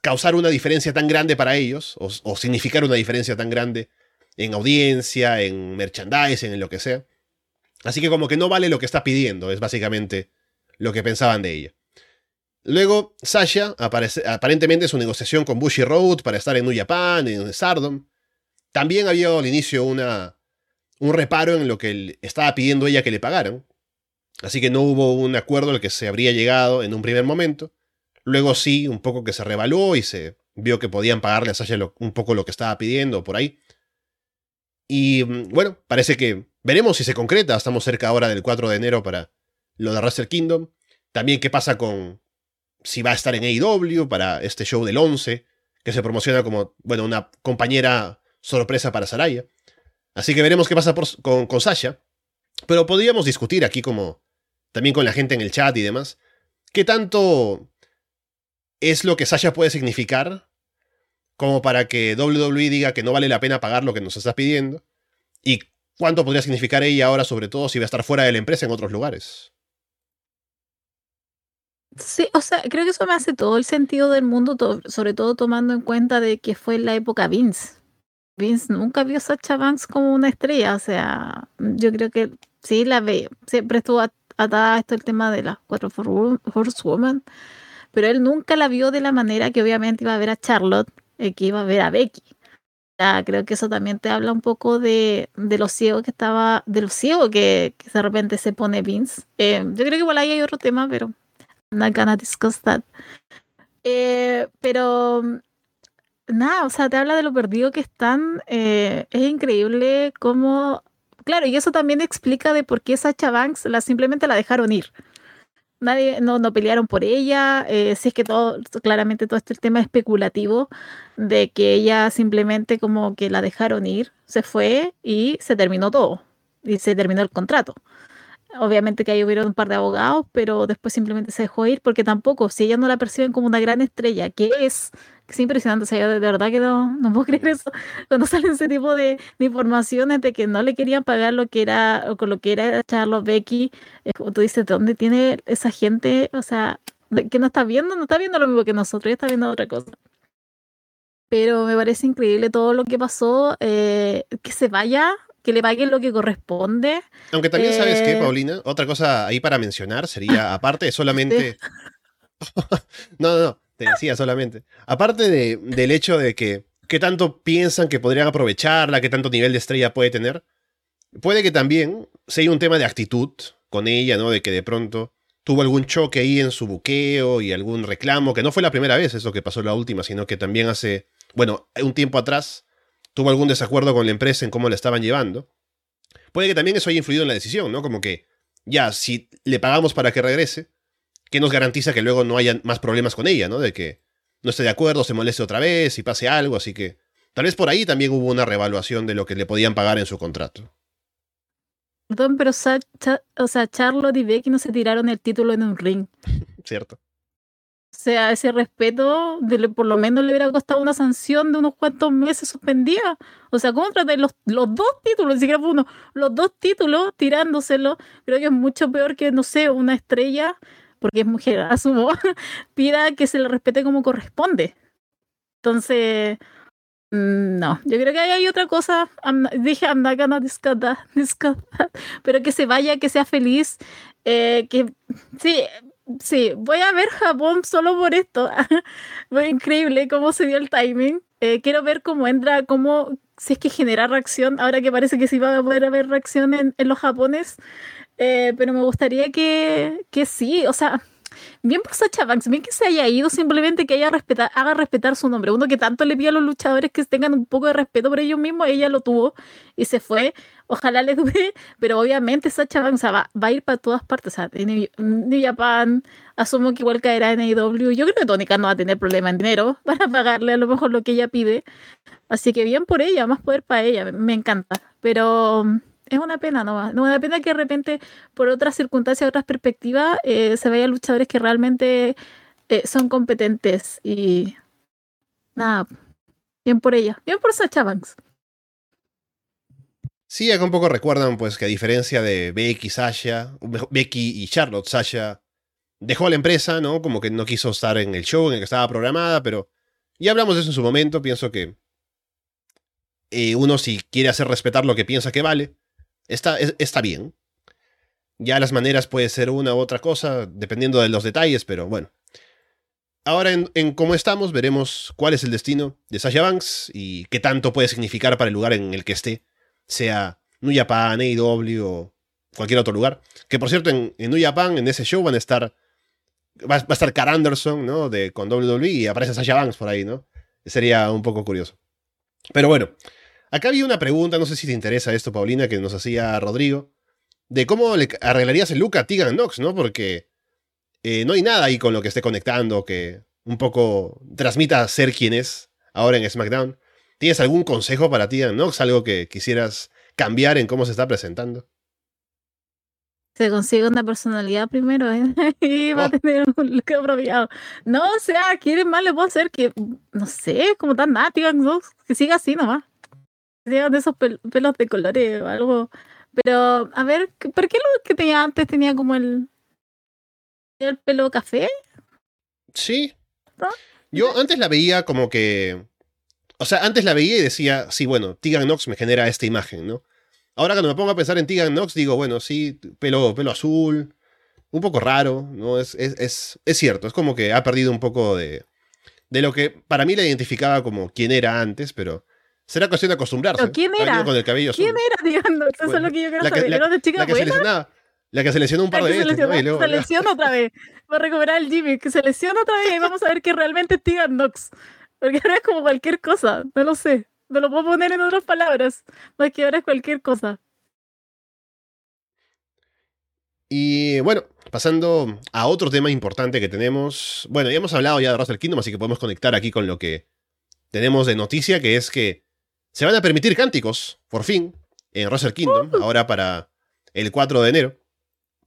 causar una diferencia tan grande para ellos, o, significar una diferencia tan grande en audiencia, en merchandising, en lo que sea. Así que como que no vale lo que está pidiendo, es básicamente lo que pensaban de ella. Luego, Sasha, aparentemente su negociación con Bushi Road para estar en New Japan, en Stardom. También había al inicio una, un reparo en lo que estaba pidiendo ella que le pagaran. Así que no hubo un acuerdo al que se habría llegado en un primer momento. Luego sí, un poco que se revaluó y se vio que podían pagarle a Sasha un poco lo que estaba pidiendo por ahí. Y mm, bueno, parece que veremos si se concreta. Estamos cerca ahora del 4 de enero para lo de Wrestle Kingdom. También qué pasa con si va a estar en AEW para este show del 11, que se promociona como, bueno, una compañera sorpresa para Saraya. Así que veremos qué pasa con, con Sasha. Pero podríamos discutir aquí como también con la gente en el chat y demás, ¿qué tanto es lo que Sasha puede significar como para que WWE diga que no vale la pena pagar lo que nos está pidiendo? ¿Y cuánto podría significar ella ahora, sobre todo si va a estar fuera de la empresa en otros lugares? Sí, o sea, creo que eso me hace todo el sentido del mundo, sobre todo tomando en cuenta de que fue la época Vince. Vince nunca vio a Sacha Banks como una estrella. O sea, yo creo que sí la ve. Siempre estuvo atada a esto el tema de las cuatro Horsewoman. Pero él nunca la vio de la manera que obviamente iba a ver a Charlotte, eh, que iba a ver a Becky. Ya, creo que eso también te habla un poco de, de lo ciego que estaba, de lo ciego que, de repente se pone Vince. Eh, yo creo que igual ahí hay otro tema, pero not gonna discuss that. Eh, pero nada, o sea, te habla de lo perdido que están. Eh, es increíble cómo. Claro, y eso también explica de por qué Sacha Banks la, simplemente la dejaron ir. Nadie, no, no pelearon por ella. Eh, si es que todo, claramente todo este tema especulativo de que ella simplemente como que la dejaron ir, se fue y se terminó todo. Y se terminó el contrato. Obviamente que ahí hubieron un par de abogados, pero después simplemente se dejó ir porque tampoco, si ella no la perciben como una gran estrella, que es, es impresionante, o sea, de verdad que no, no puedo creer eso, cuando salen ese tipo de, informaciones de que no le querían pagar lo que era, o con lo que era Charlotte Becky, es como tú dices, ¿de dónde tiene esa gente? O sea, que no está viendo, no está viendo lo mismo que nosotros, está viendo otra cosa. Pero me parece increíble todo lo que pasó, eh, que se vaya que le paguen lo que corresponde. Aunque también sabes que, eh, Paulina, otra cosa ahí para mencionar sería, aparte de solamente... no, no, no, te decía solamente. Aparte de, del hecho de que, qué tanto piensan que podrían aprovecharla, qué tanto nivel de estrella puede tener, puede que también sea un tema de actitud con ella, ¿no? De que de pronto tuvo algún choque ahí en su buqueo y algún reclamo, que no fue la primera vez eso que pasó la última, sino que también hace, bueno, un tiempo atrás tuvo algún desacuerdo con la empresa en cómo la estaban llevando. Puede que también eso haya influido en la decisión, ¿no? Como que, ya, si le pagamos para que regrese, ¿qué nos garantiza que luego no haya más problemas con ella, ¿no? De que no esté de acuerdo, se moleste otra vez y pase algo, así que tal vez por ahí también hubo una revaluación de lo que le podían pagar en su contrato. Perdón, pero o sea, Charlotte y Becky no se tiraron el título en un ring. Cierto sea, ese respeto, por lo menos le hubiera costado una sanción de unos cuantos meses suspendida. O sea, ¿cómo tratar los, los dos títulos? Ni siquiera uno, los dos títulos tirándoselo, creo que es mucho peor que, no sé, una estrella, porque es mujer, asumo, pida que se le respete como corresponde. Entonces, mm, no, yo creo que hay otra cosa. dije, I'm not gonna discuss that, pero que se vaya, que sea feliz. Eh, que sí, sí, voy a ver Japón solo por esto. Fue increíble cómo se dio el timing. Eh, quiero ver cómo entra, cómo, si es que genera reacción, ahora que parece que sí va a poder haber reacción en, los japones. Eh, pero me gustaría que, que sí, o sea, bien por Sacha Banks, bien que se haya ido, simplemente que haya respetar, haga respetar su nombre. Uno que tanto le pide a los luchadores que tengan un poco de respeto por ellos mismos, ella lo tuvo y se fue. Ojalá le dure, pero obviamente Sacha Banks va, a ir para todas partes. O sea, New, Japan, asumo que igual caerá en AEW. Yo creo que Tónica no va a tener problema en dinero para pagarle a lo mejor lo que ella pide. Así que bien por ella, más poder para ella, me encanta. Pero es una pena, no Es una pena que de repente, por otras circunstancias, otras perspectivas, eh, se vean luchadores que realmente eh, son competentes y nada, bien por ella, bien por Sacha Banks. Sí, acá un poco recuerdan pues que a diferencia de Becky, Sasha, Becky y Charlotte, Sasha dejó la empresa, ¿no? Como que no quiso estar en el show en el que estaba programada, pero ya hablamos de eso en su momento, pienso que eh, uno si quiere hacer respetar lo que piensa que vale, Está, está bien. Ya las maneras puede ser una u otra cosa, dependiendo de los detalles, pero bueno. Ahora en, cómo estamos veremos cuál es el destino de Sasha Banks y qué tanto puede significar para el lugar en el que esté, sea New Japan, AEW o cualquier otro lugar. Que por cierto, en, en New Japan, en ese show van a estar, va, a estar Car Anderson, ¿no? De, con WWE y aparece Sasha Banks por ahí, ¿no? Sería un poco curioso. Pero bueno, Acá había una pregunta, no sé si te interesa esto, Paulina, que nos hacía Rodrigo, de cómo le arreglarías el look a Tegan Nox, ¿no? Porque eh, no hay nada ahí con lo que esté conectando que un poco transmita ser quien es ahora en SmackDown. ¿Tienes algún consejo para Tegan Nox? ¿Algo que quisieras cambiar en cómo se está presentando? Se consigue una personalidad primero ¿eh? y va a oh. tener un look apropiado. No, o sea, quiere más le puedo hacer que, no sé, como tan nada, Tegan Nox, que siga así nomás de esos pelos de colores o algo. Pero, a ver, ¿por qué lo que tenía antes tenía como el, el pelo café? Sí. Yo antes la veía como que. O sea, antes la veía y decía, sí, bueno, Tegan Knox me genera esta imagen, ¿no? Ahora cuando me pongo a pensar en Tegan Knox, digo, bueno, sí, pelo, pelo azul, un poco raro, ¿no? Es, es, es, cierto, es como que ha perdido un poco de, de lo que para mí la identificaba como quién era antes, pero será cuestión de acostumbrarse. quién era? Con el cabello azul. ¿Quién era, Knox? Eso es lo que yo quiero saber. la, de chica la que buena? La que se lesionó un par de veces. Se, lesiona otra vez. Va a recuperar el Jimmy, que se lesiona otra vez y vamos a ver que realmente es Tegan Knox. Porque ahora es como cualquier cosa, no lo sé. No lo puedo poner en otras palabras, más que ahora es cualquier cosa. Y bueno, pasando a otro tema importante que tenemos. Bueno, ya hemos hablado ya de Russell Kingdom, así que podemos conectar aquí con lo que tenemos de noticia, que es que se van a permitir cánticos, por fin, en Russell Kingdom, ahora para el 4 de enero.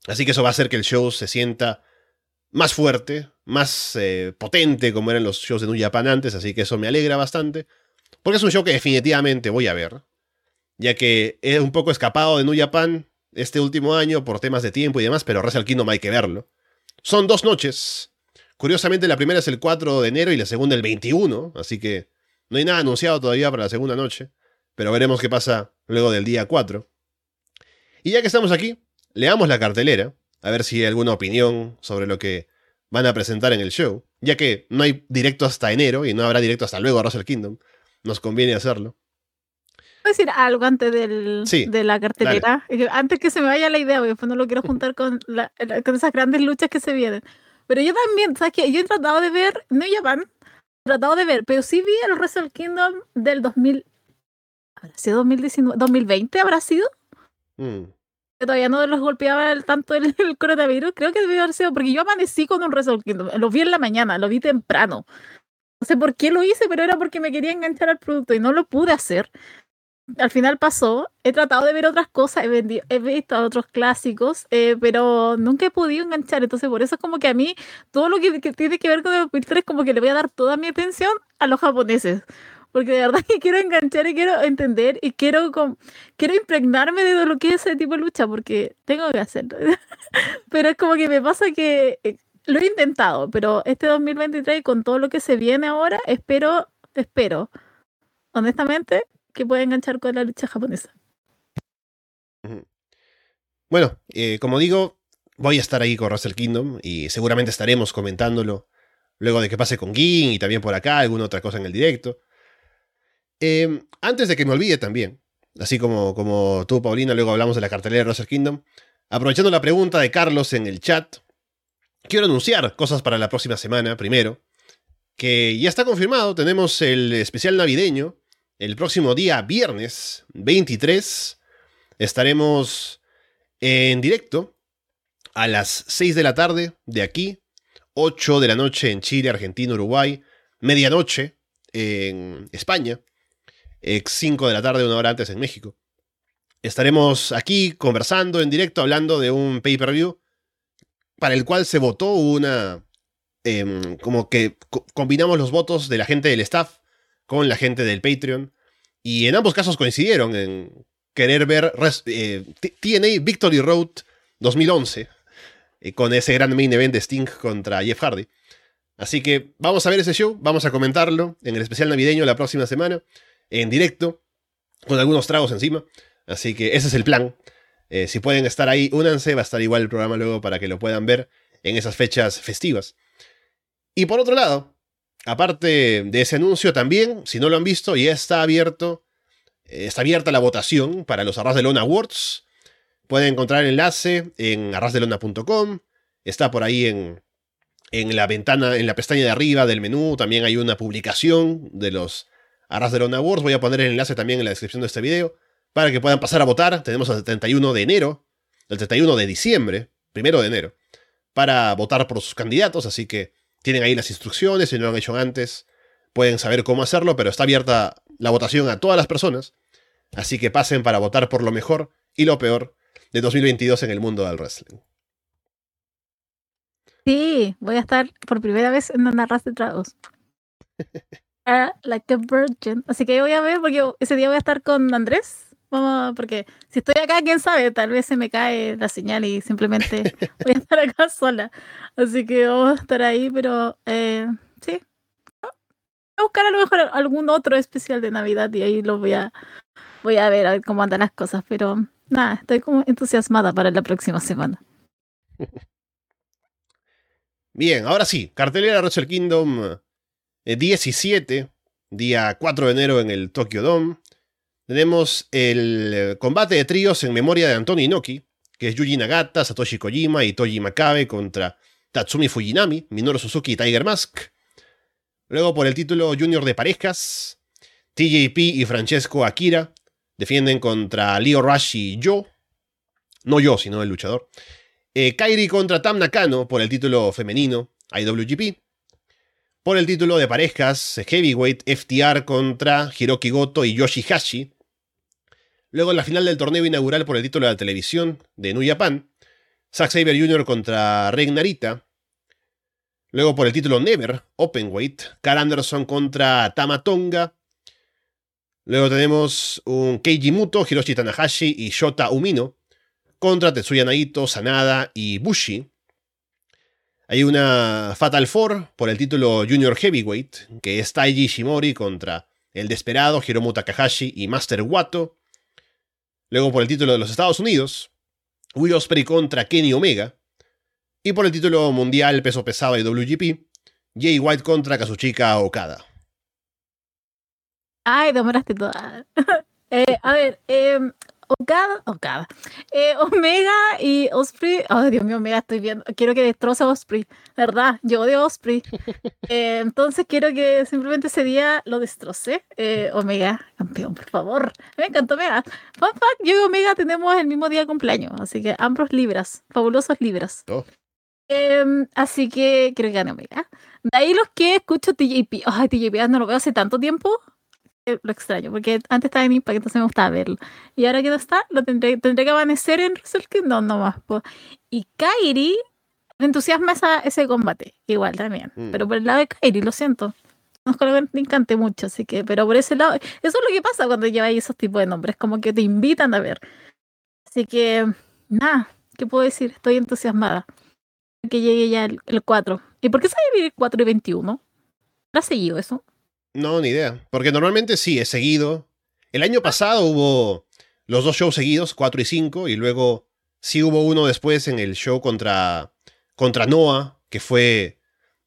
Así que eso va a hacer que el show se sienta más fuerte, más eh, potente como eran los shows de New Japan antes, así que eso me alegra bastante. Porque es un show que definitivamente voy a ver. Ya que es un poco escapado de New Japan este último año por temas de tiempo y demás, pero Wrestle Kingdom hay que verlo. Son dos noches. Curiosamente, la primera es el 4 de enero y la segunda el 21, así que no hay nada anunciado todavía para la segunda noche, pero veremos qué pasa luego del día 4. Y ya que estamos aquí, leamos la cartelera, a ver si hay alguna opinión sobre lo que van a presentar en el show, ya que no hay directo hasta enero y no habrá directo hasta luego a Wrestle Kingdom nos conviene hacerlo. ¿Puedo decir algo antes del, de la cartelera? Antes que se me vaya la idea, porque después no lo quiero juntar con, con esas grandes luchas que se vienen. Pero yo también, ¿sabes qué? Yo he tratado de ver, no Japan, tratado de ver, pero sí vi el Wrestle Kingdom del 2000. ¿Habrá sido 2019? ¿2020 habrá sido? Mm. Que todavía no los golpeaba tanto el, el, coronavirus. Creo que debió haber sido, porque yo amanecí con un Wrestle Kingdom. Lo vi en la mañana, lo vi temprano. No sé por qué lo hice, pero era porque me quería enganchar al producto y no lo pude hacer. Al final pasó. He tratado de ver otras cosas, he, he visto otros clásicos, eh, pero nunca he podido enganchar. Entonces, por eso es como que a mí todo lo que, tiene que ver con el 2003 es como que le voy a dar toda mi atención a los japoneses porque de verdad que quiero enganchar y quiero entender y quiero, quiero impregnarme de lo que es ese tipo de lucha, porque tengo que hacerlo. Pero es como que me pasa que eh, lo he intentado, pero este 2023 con todo lo que se viene ahora, espero, espero, honestamente, que pueda enganchar con la lucha japonesa. Bueno, eh, como digo, voy a estar ahí con Russell Kingdom y seguramente estaremos comentándolo luego de que pase con Gin y también por acá, alguna otra cosa en el directo. Em, antes de que me olvide también, así como, como tú, Paulina, luego hablamos de la cartelera de Russell Kingdom, aprovechando la pregunta de Carlos en el chat, quiero anunciar cosas para la próxima semana, primero, que ya está confirmado, tenemos el especial navideño, el próximo día viernes 23, estaremos en directo a las 6 de la tarde de aquí, 8 de la noche en Chile, Argentina, Uruguay, medianoche en España, 5 de la tarde, una hora antes en México. Estaremos aquí conversando en directo, hablando de un pay-per-view para el cual se votó una... Em, como que combinamos los votos de la gente del staff con la gente del Patreon. Y en ambos casos coincidieron en querer ver eh, TNA Victory Road 2011, eh, con ese gran main event de Sting contra Jeff Hardy. Así que vamos a ver ese show, vamos a comentarlo en el especial navideño la próxima semana, en directo, con algunos tragos encima. Así que ese es el plan. Eh, si pueden estar ahí, únanse, va a estar igual el programa luego para que lo puedan ver en esas fechas festivas. Y por otro lado, aparte de ese anuncio también, si no lo han visto, ya está abierto, eh, está abierta la votación para los Arras de Lona Awards. Pueden encontrar el enlace en arrasdelona.com. Está por ahí en, en la ventana, en la pestaña de arriba del menú. También hay una publicación de los Arras de Lona Awards. Voy a poner el enlace también en la descripción de este video para que puedan pasar a votar. Tenemos el 31 de enero, el 31 de diciembre, primero de enero, para votar por sus candidatos, así que tienen ahí las instrucciones, si no lo han hecho antes, pueden saber cómo hacerlo, pero está abierta la votación a todas las personas, así que pasen para votar por lo mejor y lo peor de 2022 en el mundo del wrestling. Sí, voy a estar por primera vez en una raza de tragos. Ah, like a virgin. Así que voy a ver, porque ese día voy a estar con Andrés porque si estoy acá, quién sabe, tal vez se me cae la señal y simplemente voy a estar acá sola. Así que vamos a estar ahí, pero eh, sí, a buscar a lo mejor algún otro especial de Navidad y ahí lo voy a, voy a ver, a ver cómo andan las cosas. Pero nada, estoy como entusiasmada para la próxima semana. Bien, ahora sí, cartelera Wrestle Kingdom 17, eh, día 4 de enero en el Tokyo Dome. Tenemos el eh, combate de tríos en memoria de Antonio Inoki, que es Yuji Nagata, Satoshi Kojima y Toji Makabe contra Tatsumi Fujinami, Minoru Suzuki y Tiger Mask. Luego por el título junior de parejas, TJP y Francesco Akira defienden contra Leo Rush y Yo. No yo, sino el luchador. Eh, Kairi contra Tam Nakano por el título femenino, IWGP. Por el título de parejas, Heavyweight, FTR contra Hiroki Goto y Yoshihashi. Luego en la final del torneo inaugural por el título de la televisión de New Japan, Zack Saber Jr. contra Rey Narita. Luego por el título Never, Openweight, Carl Anderson contra Tamatonga. Luego tenemos un Keiji Muto, Hiroshi Tanahashi y Shota Umino contra Tetsuya Naito, Sanada y Bushi. Hay una Fatal Four por el título Junior Heavyweight, que es Taiji Shimori contra el desesperado Hiromu Takahashi y Master Wato. Luego por el título de los Estados Unidos, Will Ospreay contra Kenny Omega. Y por el título mundial peso pesado de WGP, Jay White contra Kazuchika Okada. Ay, demoraste toda. Eh, a ver, eh, Okada, Okada. Eh, Omega y Osprey. Ay, Dios mío, Omega, estoy viendo. Quiero que destroce a Osprey. ¿Verdad? Yo odio Osprey. Eh, entonces quiero que simplemente ese día lo destroce. Eh, Omega, campeón, por favor. Me encantó Omega. Fun fact: yo y Omega tenemos el mismo día de cumpleaños. Así que ambos libras. Fabulosos libras. Oh. Em, así que creo que gane Omega. De ahí los que escucho TJP. Ay, TJP no lo veo hace tanto tiempo lo extraño, porque antes estaba en Impact, entonces me gustaba verlo. Y ahora que no está, lo tendré, tendré que amanecer en Wrestle Kingdom nomás. Y Kairi me entusiasma ese combate, igual también. Mm. Pero por el lado de Kairi, lo siento. No es que me encante mucho, así que, pero por ese lado, eso es lo que pasa cuando lleváis esos tipos de nombres, como que te invitan a ver. Así que, nada, ¿qué puedo decir? Estoy entusiasmada. Que llegue ya el, 4. ¿Y por qué a el 4 y 21? ¿Lo ha seguido eso? No, ni idea. Porque normalmente sí, es seguido. El año pasado hubo los dos shows seguidos, 4 y 5, y luego sí hubo uno después en el show contra, contra Noah, que fue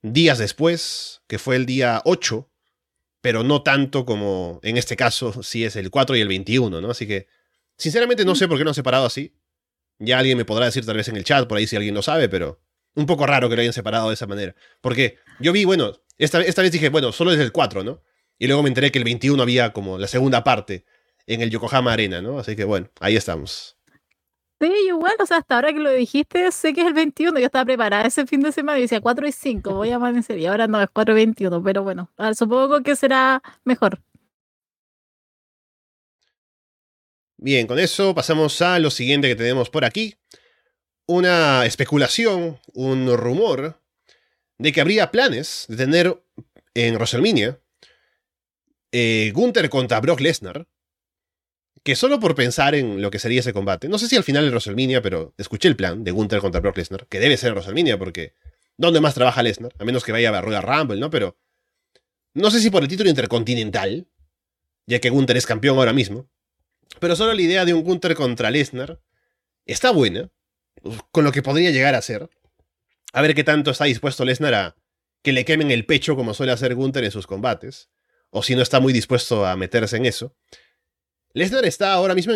días después, que fue el día 8, pero no tanto como en este caso, sí es el 4 y el 21, ¿no? Así que, sinceramente no sé por qué no han separado así. Ya alguien me podrá decir tal vez en el chat, por ahí si alguien lo sabe, pero un poco raro que lo hayan separado de esa manera. Porque yo vi, bueno, esta, vez dije, bueno, solo es el 4, ¿no? Y luego me enteré que el 21 había como la segunda parte en el Yokohama Arena, ¿no? Así que bueno, ahí estamos. Sí, igual, o sea, hasta ahora que lo dijiste, sé que es el 21, yo estaba preparada ese fin de semana y decía 4 y 5, voy a amanecer, y ahora no, es 4 y 21, pero bueno, supongo que será mejor. Bien, con eso pasamos a lo siguiente que tenemos por aquí. Una especulación, un rumor de que habría planes de tener en WrestleMania eh, Gunther contra Brock Lesnar, que solo por pensar en lo que sería ese combate, no sé si al final en WrestleMania, pero escuché el plan de Gunther contra Brock Lesnar, que debe ser en porque ¿dónde más trabaja Lesnar? A menos que vaya a Royal Rumble, ¿no? Pero no sé si por el título intercontinental, ya que Gunther es campeón ahora mismo, pero solo la idea de un Gunther contra Lesnar está buena, con lo que podría llegar a ser. A ver qué tanto está dispuesto Lesnar a que le quemen el pecho como suele hacer Gunther en sus combates. O si no está muy dispuesto a meterse en eso. Lesnar está ahora mismo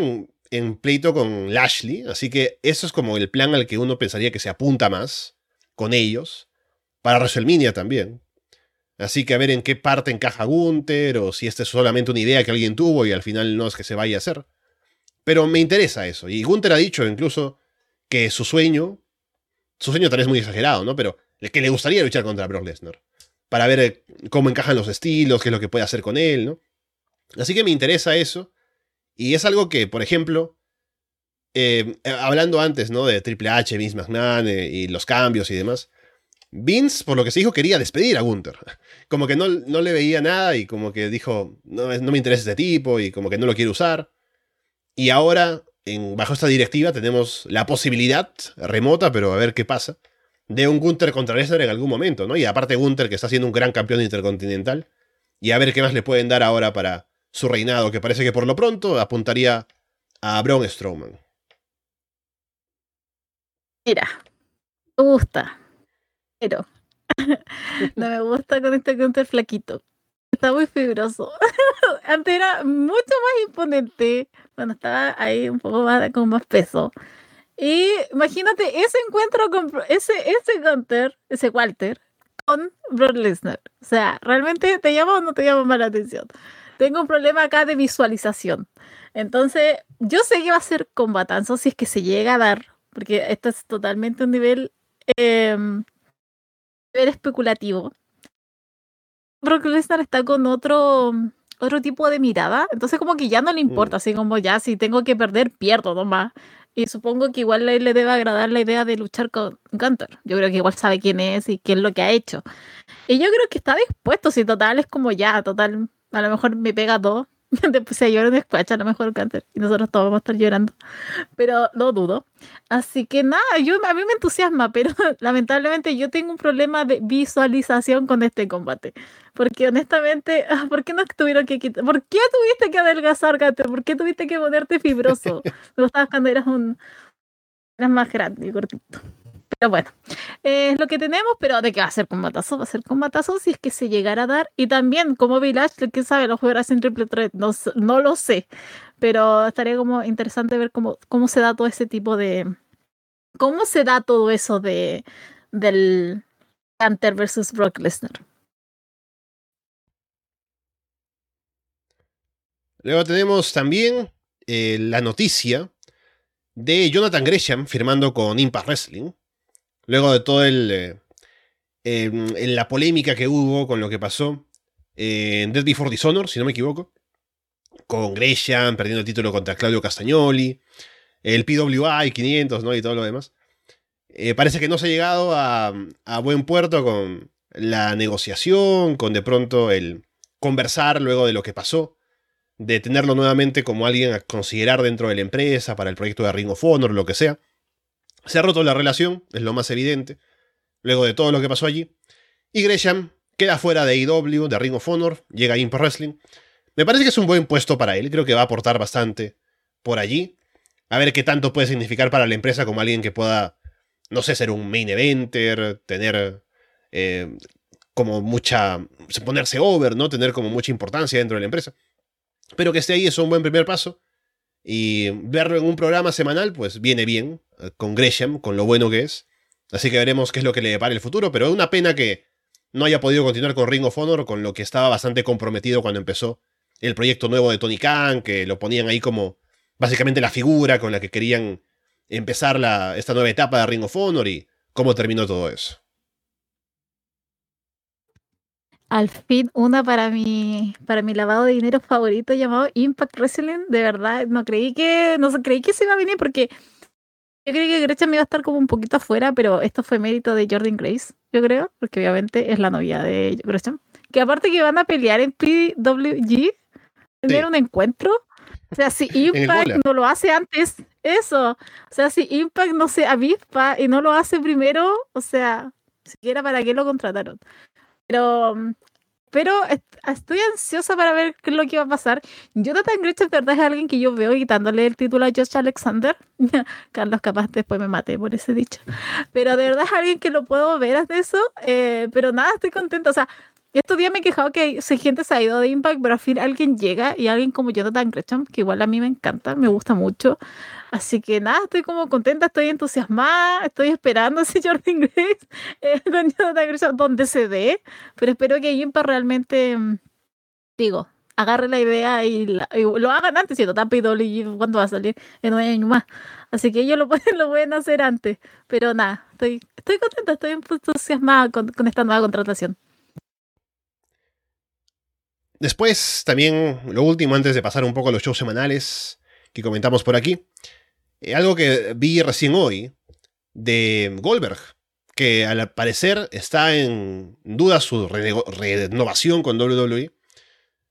en, pleito con Lashley, así que eso es como el plan al que uno pensaría que se apunta más con ellos. Para WrestleMania también. Así que a ver en qué parte encaja Gunther, o si esta es solamente una idea que alguien tuvo y al final no es que se vaya a hacer. Pero me interesa eso. Y Gunther ha dicho incluso que su sueño su sueño tal vez muy exagerado, ¿no? Pero que le gustaría luchar contra Brock Lesnar. Para ver eh, cómo encajan los estilos, qué es lo que puede hacer con él, ¿no? Así que me interesa eso. Y es algo que, por ejemplo, eh, eh, hablando antes, ¿no? De Triple H, Vince McMahon y los cambios y demás. Vince, por lo que se dijo, quería despedir a Gunther. Como que no, no le veía nada y como que dijo, no, no me interesa este tipo y como que no lo quiere usar. Y ahora bajo esta directiva tenemos la posibilidad remota, pero a ver qué pasa, de un Gunter contra Lesnar en algún momento, ¿no? Y aparte Gunter, que está siendo un gran campeón intercontinental, y a ver qué más le pueden dar ahora para su reinado, que parece que por lo pronto apuntaría a Braun Strowman. Mira, me gusta, pero no me gusta con este counter flaquito. Está muy fibroso. Antes era mucho más imponente cuando estaba ahí un poco más con más peso. Y imagínate ese encuentro con ese, ese Gunter, ese Walter, con Brock Lesnar. O sea, ¿realmente te llama o no te llama más la atención? Tengo un problema acá de visualización. Entonces, yo sé que va a ser combatazo si es que se llega a dar, porque esto es totalmente un nivel, eh, nivel especulativo. Brock Lesnar está con otro, otro tipo de mirada, entonces como que ya no le importa, así como ya si tengo que perder, pierdo nomás. Y supongo que igual le, le debe agradar la idea de luchar con Gunter. Yo creo que igual sabe quién es y qué es lo que ha hecho. Y yo creo que está dispuesto, si total es como ya, total, a lo mejor me pega todo. Después se llora un squash, a lo mejor Gunter. Y nosotros todos vamos a estar llorando. Pero lo dudo. Así que nada, yo, a mí me entusiasma, pero lamentablemente yo tengo un problema de visualización con este combate. Porque honestamente, ah, ¿por qué no tuvieron que quitar? ¿Por qué tuviste que adelgazar, Gunter? ¿Por qué tuviste que ponerte fibroso? Me gustabas cuando eras un. Eras más grande y gordito. Pero bueno, es lo que tenemos, pero de qué va a ser combatazo, va a ser combatazo si es que se llegara a dar. Y también, como Village, quién sabe, lo jugarás en triple threat, no, no lo sé. Pero estaría como interesante ver cómo, cómo se da todo ese tipo de. ¿Cómo se da todo eso de del Hunter versus Brock Lesnar? Luego tenemos también eh, la noticia de Jonathan Gresham firmando con Impact Wrestling. Luego de todo el, eh, eh, la polémica que hubo con lo que pasó en Dead Before Dishonor, si no me equivoco. Con Gresham perdiendo el título contra Claudio Castagnoli. El PWI 500, ¿no? Y todo lo demás. parece que no se ha llegado a, a buen puerto con la negociación, con de pronto el conversar luego de lo que pasó de tenerlo nuevamente como alguien a considerar dentro de la empresa para el proyecto de Ring of Honor, lo que sea. Se ha roto la relación, es lo más evidente, luego de todo lo que pasó allí. Y Gresham queda fuera de AEW, de Ring of Honor, llega a Impact Wrestling. Me parece que es un buen puesto para él, creo que va a aportar bastante por allí. A ver qué tanto puede significar para la empresa como alguien que pueda, no sé, ser un main eventer, tener eh, como mucha, ponerse over, ¿no? Tener como mucha importancia dentro de la empresa. Pero que esté ahí es un buen primer paso. Y verlo en un programa semanal, pues viene bien, con Gresham, con lo bueno que es. Así que veremos qué es lo que le depara el futuro, pero es una pena que no haya podido continuar con Ring of Honor, con lo que estaba bastante comprometido cuando empezó el proyecto nuevo de Tony Khan, que lo ponían ahí como básicamente la figura con la que querían empezar la, esta nueva etapa de Ring of Honor y cómo terminó todo eso. al fin una para mi, para mi lavado de dinero favorito llamado Impact Wrestling. De verdad, no creí que, no creí que se iba a venir porque yo creí que Gretchen me iba a estar como un poquito afuera, pero esto fue mérito de Jordan Grace, yo creo, porque obviamente es la novia de Gretchen. Que aparte que van a pelear en PWG, tener un encuentro. O sea, si Impact no lo hace antes, eso. O sea, si Impact no se avispa y no lo hace primero, o sea, siquiera para qué lo contrataron. Pero, pero estoy ansiosa para ver qué es lo que va a pasar. Jonathan Gresham, de verdad, es alguien que yo veo quitándole el título a Josh Alexander. Carlos, capaz después me mate por ese dicho. Pero de verdad es alguien que lo puedo ver hasta eso. Eh, pero nada, estoy contenta. O sea, estos días me he quejado que gente se ha ido de Impact, pero al fin alguien llega y alguien como Jonathan Gresham, que igual a mí me encanta, me gusta mucho. Así que nada, estoy como contenta, estoy entusiasmada, estoy esperando ese Jordan Grace eh, donde se dé, pero espero que Impact realmente, mm, digo, agarre la idea y, lo hagan antes, no está PWG, ¿cuándo va a salir? En un año más. Así que ellos lo pueden, lo pueden hacer antes. Pero nada, estoy, estoy contenta, estoy entusiasmada con, con esta nueva contratación. Después, también, lo último, antes de pasar un poco a los shows semanales que comentamos por aquí, eh, algo que vi recién hoy de Goldberg, que al parecer está en duda su renovación con WWE.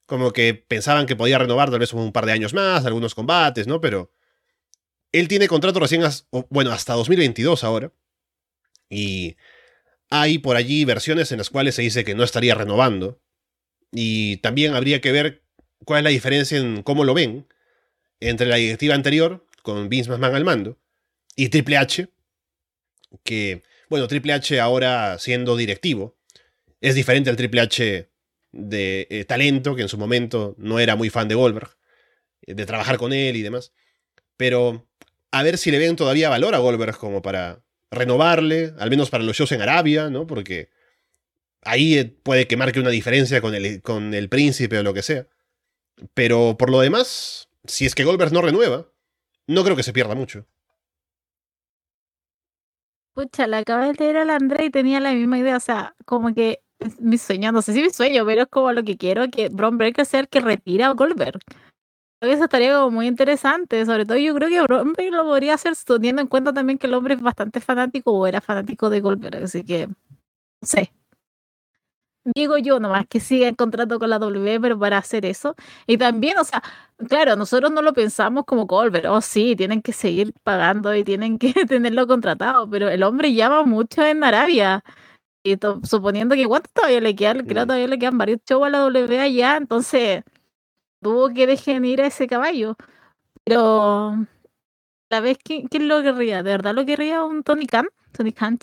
Como que pensaban que podía renovar tal vez un par de años más, algunos combates, ¿no? Pero él tiene contrato recién, bueno, hasta 2022 ahora. Y hay por allí versiones en las cuales se dice que no estaría renovando Y también habría que ver cuál es la diferencia en cómo lo ven entre la directiva anterior, con Vince McMahon al mando, y Triple H, que, bueno, Triple H ahora siendo directivo, es diferente al Triple H de eh, talento, que en su momento no era muy fan de Goldberg, eh, de trabajar con él y demás. Pero a ver si le ven todavía valor a Goldberg como para renovarle, al menos para los shows en Arabia, ¿no? Porque ahí eh, puede que marque una diferencia con el, con el príncipe o lo que sea. Pero por lo demás, si es que Goldberg no renueva, no creo que se pierda mucho. Pucha, la acabé de leer al André y tenía la misma idea, o sea, como que mi sueño, no sé si mi sueño, pero es como lo que quiero, que Bron Breaker sea el que retira a Goldberg. Creo que eso estaría como muy interesante, sobre todo yo creo que Bron lo podría hacer teniendo en cuenta también que el hombre es bastante fanático o era fanático de Goldberg, así que, no sé, digo yo nomás que siga en contrato con la W, pero para hacer eso. Y también, o sea, claro, nosotros no lo pensamos como Goldberg, oh sí, tienen que seguir pagando y tienen que tenerlo contratado, pero el hombre llama mucho en Arabia. Y suponiendo que cuánto todavía le quedan, creo todavía le quedan varios shows a la W allá, entonces tuvo que dejar ir a ese caballo. Pero, ¿la vez quién, quién lo querría? ¿De verdad lo querría un Tony Khan? Tony Khan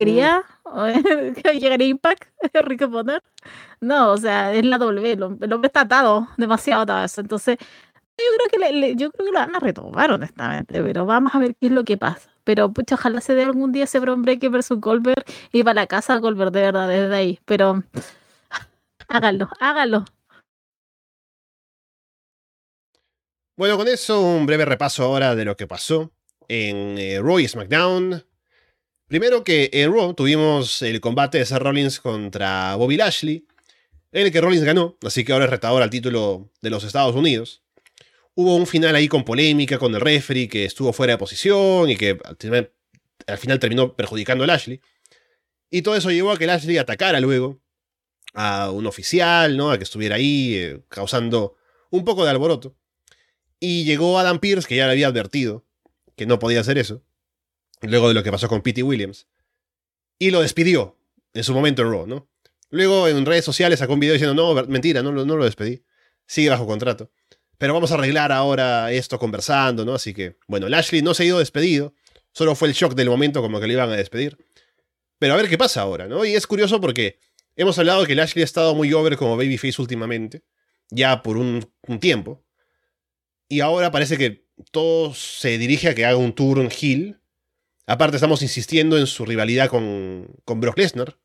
quería llegar a Impact, Rick Potter. No, o sea, es la W, el hombre está atado, demasiado atado eso. Entonces, yo creo que le, yo creo que lo van a retomar, honestamente, pero vamos a ver qué es lo que pasa. Pero pucha, ojalá se dé algún día ese Bron Breaker versus Goldberg y para la casa Goldberg de verdad desde ahí. Pero háganlo, háganlo. Bueno, con eso un breve repaso ahora de lo que pasó en eh, Roy SmackDown. Primero que en Raw tuvimos el combate de Seth Rollins contra Bobby Lashley, en el que Rollins ganó, así que ahora es retador al título de los Estados Unidos. Hubo un final ahí con polémica con el referee que estuvo fuera de posición y que al final terminó perjudicando a Lashley. Y todo eso llevó a que Lashley atacara luego a un oficial, ¿no? A que estuviera ahí eh, causando un poco de alboroto. Y llegó Adam Pierce, que ya le había advertido que no podía hacer eso luego de lo que pasó con Pete Williams. Y lo despidió en su momento en Raw, ¿no? Luego en redes sociales sacó un video diciendo, no, mentira, no, no lo despedí. Sigue bajo contrato. Pero vamos a arreglar ahora esto conversando, ¿no? Así que, bueno, Lashley no se ha ido despedido. Solo fue el shock del momento como que le iban a despedir. Pero a ver qué pasa ahora, ¿no? Y es curioso porque hemos hablado que Lashley ha estado muy over como babyface últimamente. Ya por un, tiempo. Y ahora parece que todo se dirige a que haga un tour en heel Aparte, estamos insistiendo en su rivalidad con, con Brock Lesnar.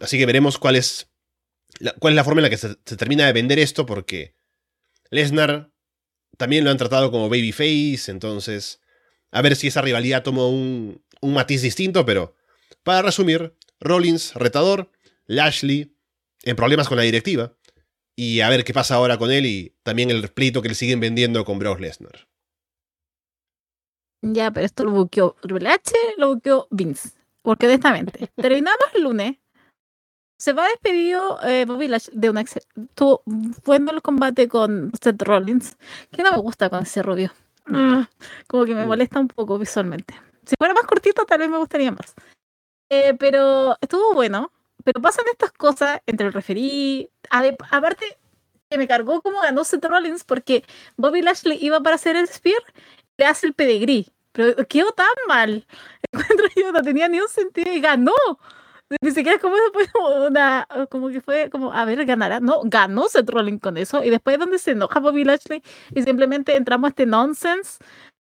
Así que veremos cuál es, la, cuál es la forma en la que se, termina de vender esto, porque Lesnar también lo han tratado como babyface, entonces a ver si esa rivalidad toma un, un matiz distinto, pero para resumir, Rollins retador, Lashley en problemas con la directiva, y a ver qué pasa ahora con él y también el pleito que le siguen vendiendo con Brock Lesnar. Ya, pero esto lo buqueó Triple H, lo buqueó Vince. Porque honestamente, terminamos el lunes. Se va despedido eh, Bobby Lash de una Estuvo bueno el combate con Seth Rollins, que no me gusta con ese rubio. Ah, como que me molesta un poco visualmente. Si fuera más cortito, tal vez me gustaría más. Eh, pero estuvo bueno. Pero pasan estas cosas entre el referí. Aparte, que me cargó como ganó Seth Rollins porque Bobby Lashley iba para hacer el Spear, le hace el pedigrí. Pero quedó tan mal. Encuentro yo, no tenía ni un sentido y ganó. Ni siquiera como una, como que fue como, a ver, ganará. No, ganó Seth Rollins con eso. Y después donde se enoja Bobby Lashley y simplemente entramos a este nonsense.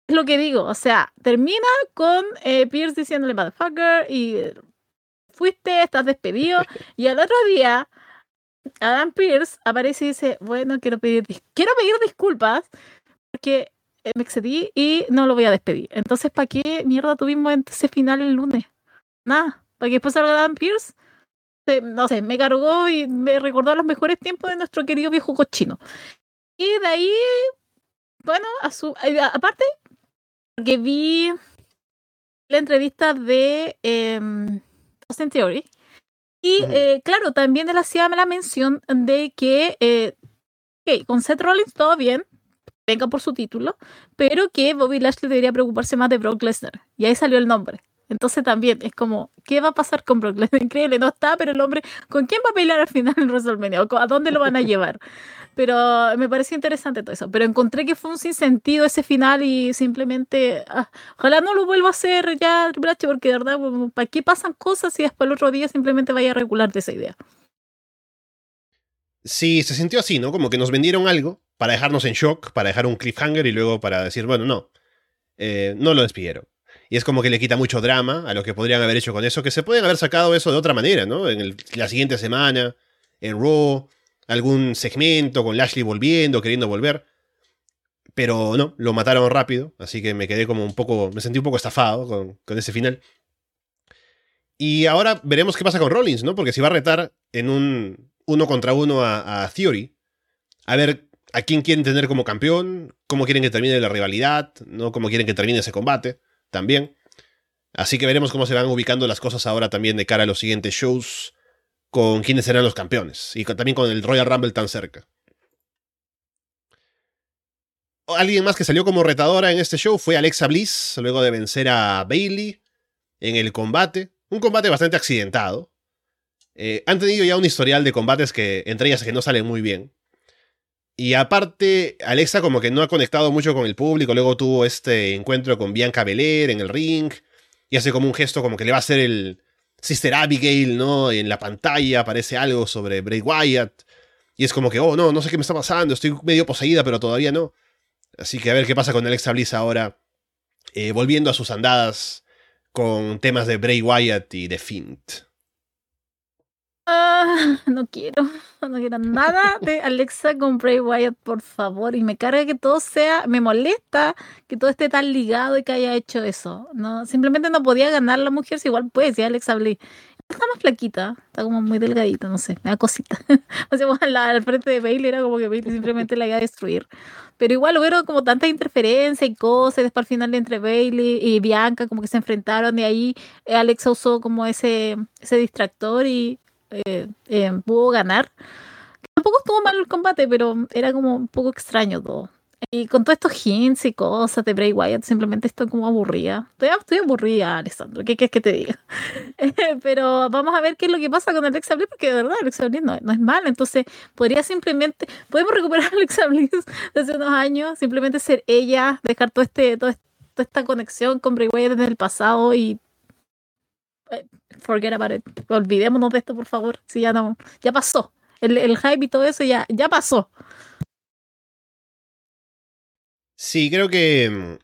Es lo que digo. O sea, termina con eh, Pierce diciéndole motherfucker y fuiste, estás despedido. Y al otro día, Adam Pierce aparece y dice, bueno, quiero pedir, quiero pedir disculpas porque eh, me excedí y no lo voy a despedir. Entonces, ¿para qué mierda tuvimos ese final el lunes? Nada. Para que después salga Dan Pierce, no sé, me cargó y me recordó los mejores tiempos de nuestro querido viejo cochino. Y de ahí, bueno, a su, aparte, que vi la entrevista de eh, Austin Theory. Y eh, claro, también él hacía la mención de que eh, con Seth Rollins todo bien, venga por su título, pero que Bobby Lashley debería preocuparse más de Brock Lesnar. Y ahí salió el nombre. Entonces también es como, ¿qué va a pasar con Brock Lesnar? Increíble, no está, pero el hombre, ¿con quién va a pelear al final en WrestleMania? ¿A dónde lo van a llevar? Pero me pareció interesante todo eso. Pero encontré que fue un sinsentido ese final y simplemente, ah, ojalá no lo vuelva a hacer ya Triple porque de verdad, ¿para qué pasan cosas si después el otro día simplemente vaya a regular de esa idea? Sí, se sintió así, ¿no? Como que nos vendieron algo para dejarnos en shock, para dejar un cliffhanger y luego para decir, bueno, no, eh, no lo despidieron. Y es como que le quita mucho drama a lo que podrían haber hecho con eso, que se pueden haber sacado eso de otra manera, ¿no? En la siguiente semana, en Raw, algún segmento con Lashley volviendo, queriendo volver. Pero no, lo mataron rápido, así que me quedé como un poco, me sentí un poco estafado con, ese final. Y ahora veremos qué pasa con Rollins, ¿no? Porque si va a retar en un uno contra uno a, a Theory, a ver a quién quieren tener como campeón, cómo quieren que termine la rivalidad, ¿no? Cómo quieren que termine ese combate también. Así que veremos cómo se van ubicando las cosas ahora también de cara a los siguientes shows con quiénes serán los campeones y también con el Royal Rumble tan cerca. Alguien más que salió como retadora en este show fue Alexa Bliss, luego de vencer a Bailey en el combate. Un combate bastante accidentado. Eh, han tenido ya un historial de combates que, entre ellas, que no salen muy bien. Y aparte, Alexa como que no ha conectado mucho con el público. Luego tuvo este encuentro con Bianca Belair en el ring. Y hace como un gesto como que le va a hacer el Sister Abigail, ¿no? En la pantalla aparece algo sobre Bray Wyatt. Y es como que, oh, no, no sé qué me está pasando. Estoy medio poseída, pero todavía no. Así que a ver qué pasa con Alexa Bliss ahora. Eh, volviendo a sus andadas con temas de Bray Wyatt y de Fint. Ah, no quiero, no quiero nada de Alexa con Bray Wyatt, por favor. Y me carga que todo sea, me molesta que todo esté tan ligado y que haya hecho eso. No, simplemente no podía ganar la mujer, si igual puede, si Alexa Bliss. Está más flaquita, está como muy delgadita, no sé, me da cosita. o sea, al, frente de Bailey era como que Bailey simplemente la iba a destruir. Pero igual hubo como tanta interferencia y cosas, y después al final entre Bailey y Bianca como que se enfrentaron y ahí eh, Alexa usó como ese, ese distractor y eh, eh, pudo ganar. Tampoco estuvo mal el combate, pero era como un poco extraño todo. Y con todos estos hints y cosas de Bray Wyatt, simplemente estoy como aburrida. Estoy, estoy aburrida, Alessandro. ¿Qué quieres que te diga? pero vamos a ver qué es lo que pasa con Alexa Bliss, porque de verdad Alexa Bliss no, no es mal. Entonces, podría simplemente, podemos recuperar a Alexa Bliss de hace unos años, simplemente ser ella, dejar todo este, toda esta conexión con Bray Wyatt desde el pasado y eh, forget about it. Olvidémonos de esto, por favor. Si ya no, ya pasó. El, el hype y todo eso ya, ya pasó. Sí, creo que.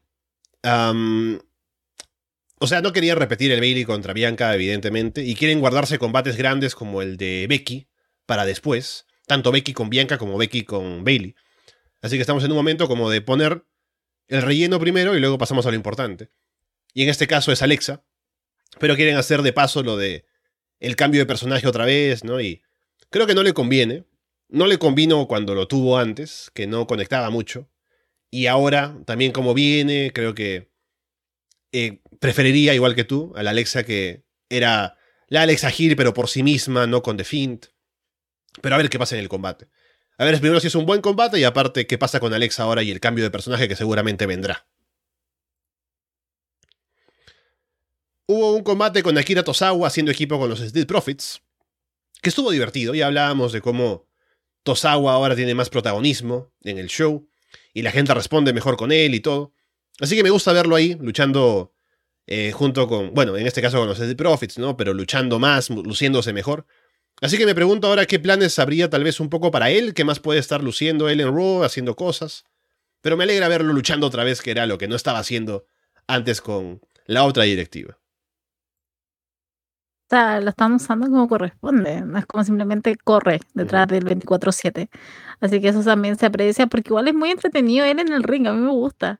o sea, no quería repetir el Bailey contra Bianca, evidentemente, y quieren guardarse combates grandes como el de Becky para después. Tanto Becky con Bianca como Becky con Bailey. Así que estamos en un momento como de poner el relleno primero y luego pasamos a lo importante. Y en este caso es Alexa, pero quieren hacer de paso lo de el cambio de personaje otra vez, ¿no? Y creo que no le conviene. No le convino cuando lo tuvo antes, que no conectaba mucho. Y ahora, también como viene, creo que eh, preferiría, igual que tú, a la Alexa que era la Alexa Gil, pero por sí misma, no con The Fint. Pero a ver qué pasa en el combate. A ver primero si es un buen combate y aparte qué pasa con Alexa ahora y el cambio de personaje que seguramente vendrá. Hubo un combate con Akira Tosawa haciendo equipo con los Street Profits, que estuvo divertido. Ya hablábamos de cómo Tosawa ahora tiene más protagonismo en el show y la gente responde mejor con él y todo. Así que me gusta verlo ahí, luchando eh, junto con, bueno, en este caso con los Street Profits, ¿no? Pero luchando más, luciéndose mejor. Así que me pregunto ahora qué planes habría tal vez un poco para él, qué más puede estar luciendo él en Raw, haciendo cosas. Pero me alegra verlo luchando otra vez, que era lo que no estaba haciendo antes con la otra directiva. O sea, lo están usando como corresponde, no es como simplemente corre detrás del 24-7. Así que eso también se aprecia porque igual es muy entretenido él en el ring, a mí me gusta.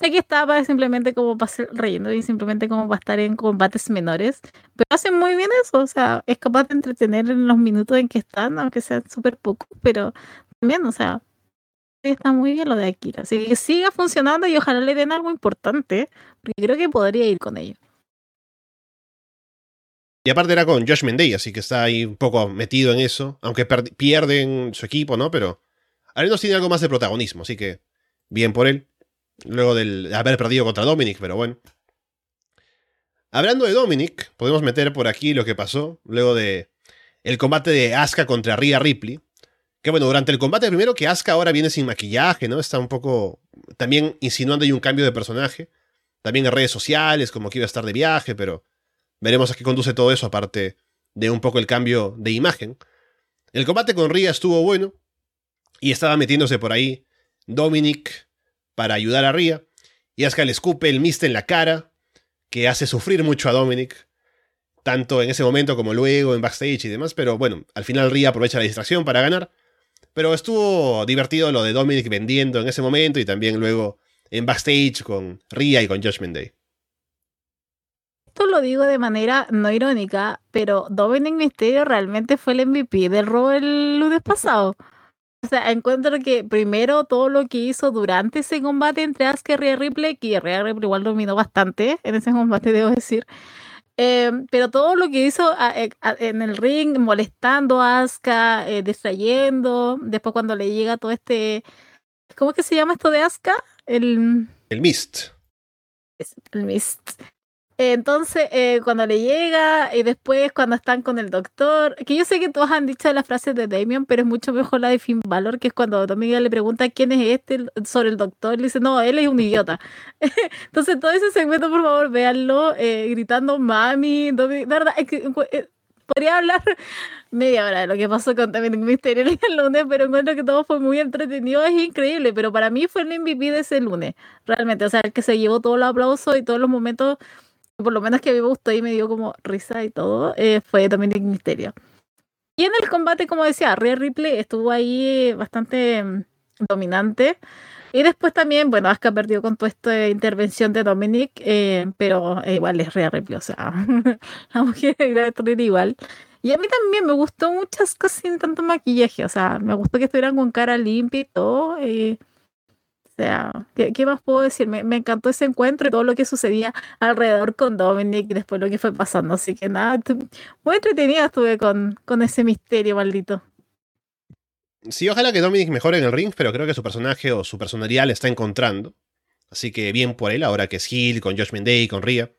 Sé que estaba simplemente como para ser reyendo y simplemente como para estar en combates menores, pero hace muy bien eso, o sea, es capaz de entretener en los minutos en que están, aunque sean súper pocos, pero también, o sea, está muy bien lo de Akira. Así que siga funcionando y ojalá le den algo importante, porque creo que podría ir con ello. Y aparte era con Josh Mendey, así que está ahí un poco metido en eso. Aunque pierden su equipo, ¿no? Pero al menos tiene algo más de protagonismo, así que bien por él. Luego de haber perdido contra Dominic, pero bueno. Hablando de Dominic, podemos meter por aquí lo que pasó luego de el combate de Asuka contra Rhea Ripley. Que bueno, durante el combate primero que Asuka ahora viene sin maquillaje, ¿no? Está un poco también insinuando hay un cambio de personaje. También en redes sociales, como que iba a estar de viaje, pero veremos a qué conduce todo eso, aparte de un poco el cambio de imagen. El combate con Rhea estuvo bueno y estaba metiéndose por ahí Dominic para ayudar a Rhea. Y Asuka le escupe el mist en la cara, que hace sufrir mucho a Dominic, tanto en ese momento como luego en backstage y demás, pero bueno, al final Rhea aprovecha la distracción para ganar. Pero estuvo divertido lo de Dominic vendiendo en ese momento y también luego en backstage con Rhea y con Judgment Day. Esto lo digo de manera no irónica, pero Dominic Mysterio realmente fue el MVP del Raw el lunes pasado. O sea, encuentro que primero todo lo que hizo durante ese combate entre Asuka y Rhea Ripley, que Rhea Ripley igual dominó bastante en ese combate, debo decir. Eh, pero todo lo que hizo eh, en el ring, molestando a Asuka, eh, distrayendo, después cuando le llega todo este... ¿Cómo es que se llama esto de Asuka? El... El Mist. El Mist. Entonces, eh, cuando le llega y después cuando están con el doctor, que yo sé que todos han dicho las frases de Damien, pero es mucho mejor la de Finn Balor, que es cuando Dominga le pregunta quién es este sobre el doctor, le dice, no, él es un idiota. Entonces, todo ese segmento, por favor, véanlo, eh, gritando mami, Dominic, de verdad, es que, eh, podría hablar media hora de lo que pasó con Dominic Mysterio el lunes, pero encuentro que todo fue muy entretenido, es increíble, pero para mí fue el MVP de ese lunes, realmente, o sea, el que se llevó todo el aplauso y todos los momentos por lo menos que a mí me gustó y me dio como risa y todo, eh, fue Dominic Misterio. Y en el combate, como decía, Rhea Ripley estuvo ahí bastante mm, dominante. Y después también, bueno, Asuka perdió con toda esta intervención de Dominic, eh, pero igual es Rhea Ripley, o sea, la mujer destruir igual. Y a mí también me gustó muchas cosas sin tanto maquillaje, o sea, me gustó que estuvieran con cara limpia y todo. Eh, sea, ¿qué, más puedo decir? Me, encantó ese encuentro y todo lo que sucedía alrededor con Dominic y después lo que fue pasando. Así que nada, muy entretenida estuve con, con ese misterio maldito. Sí, ojalá que Dominic mejore en el ring, pero creo que su personaje o su personalidad le está encontrando. Así que bien por él, ahora que es Hill, con Josh Day, con Rhea.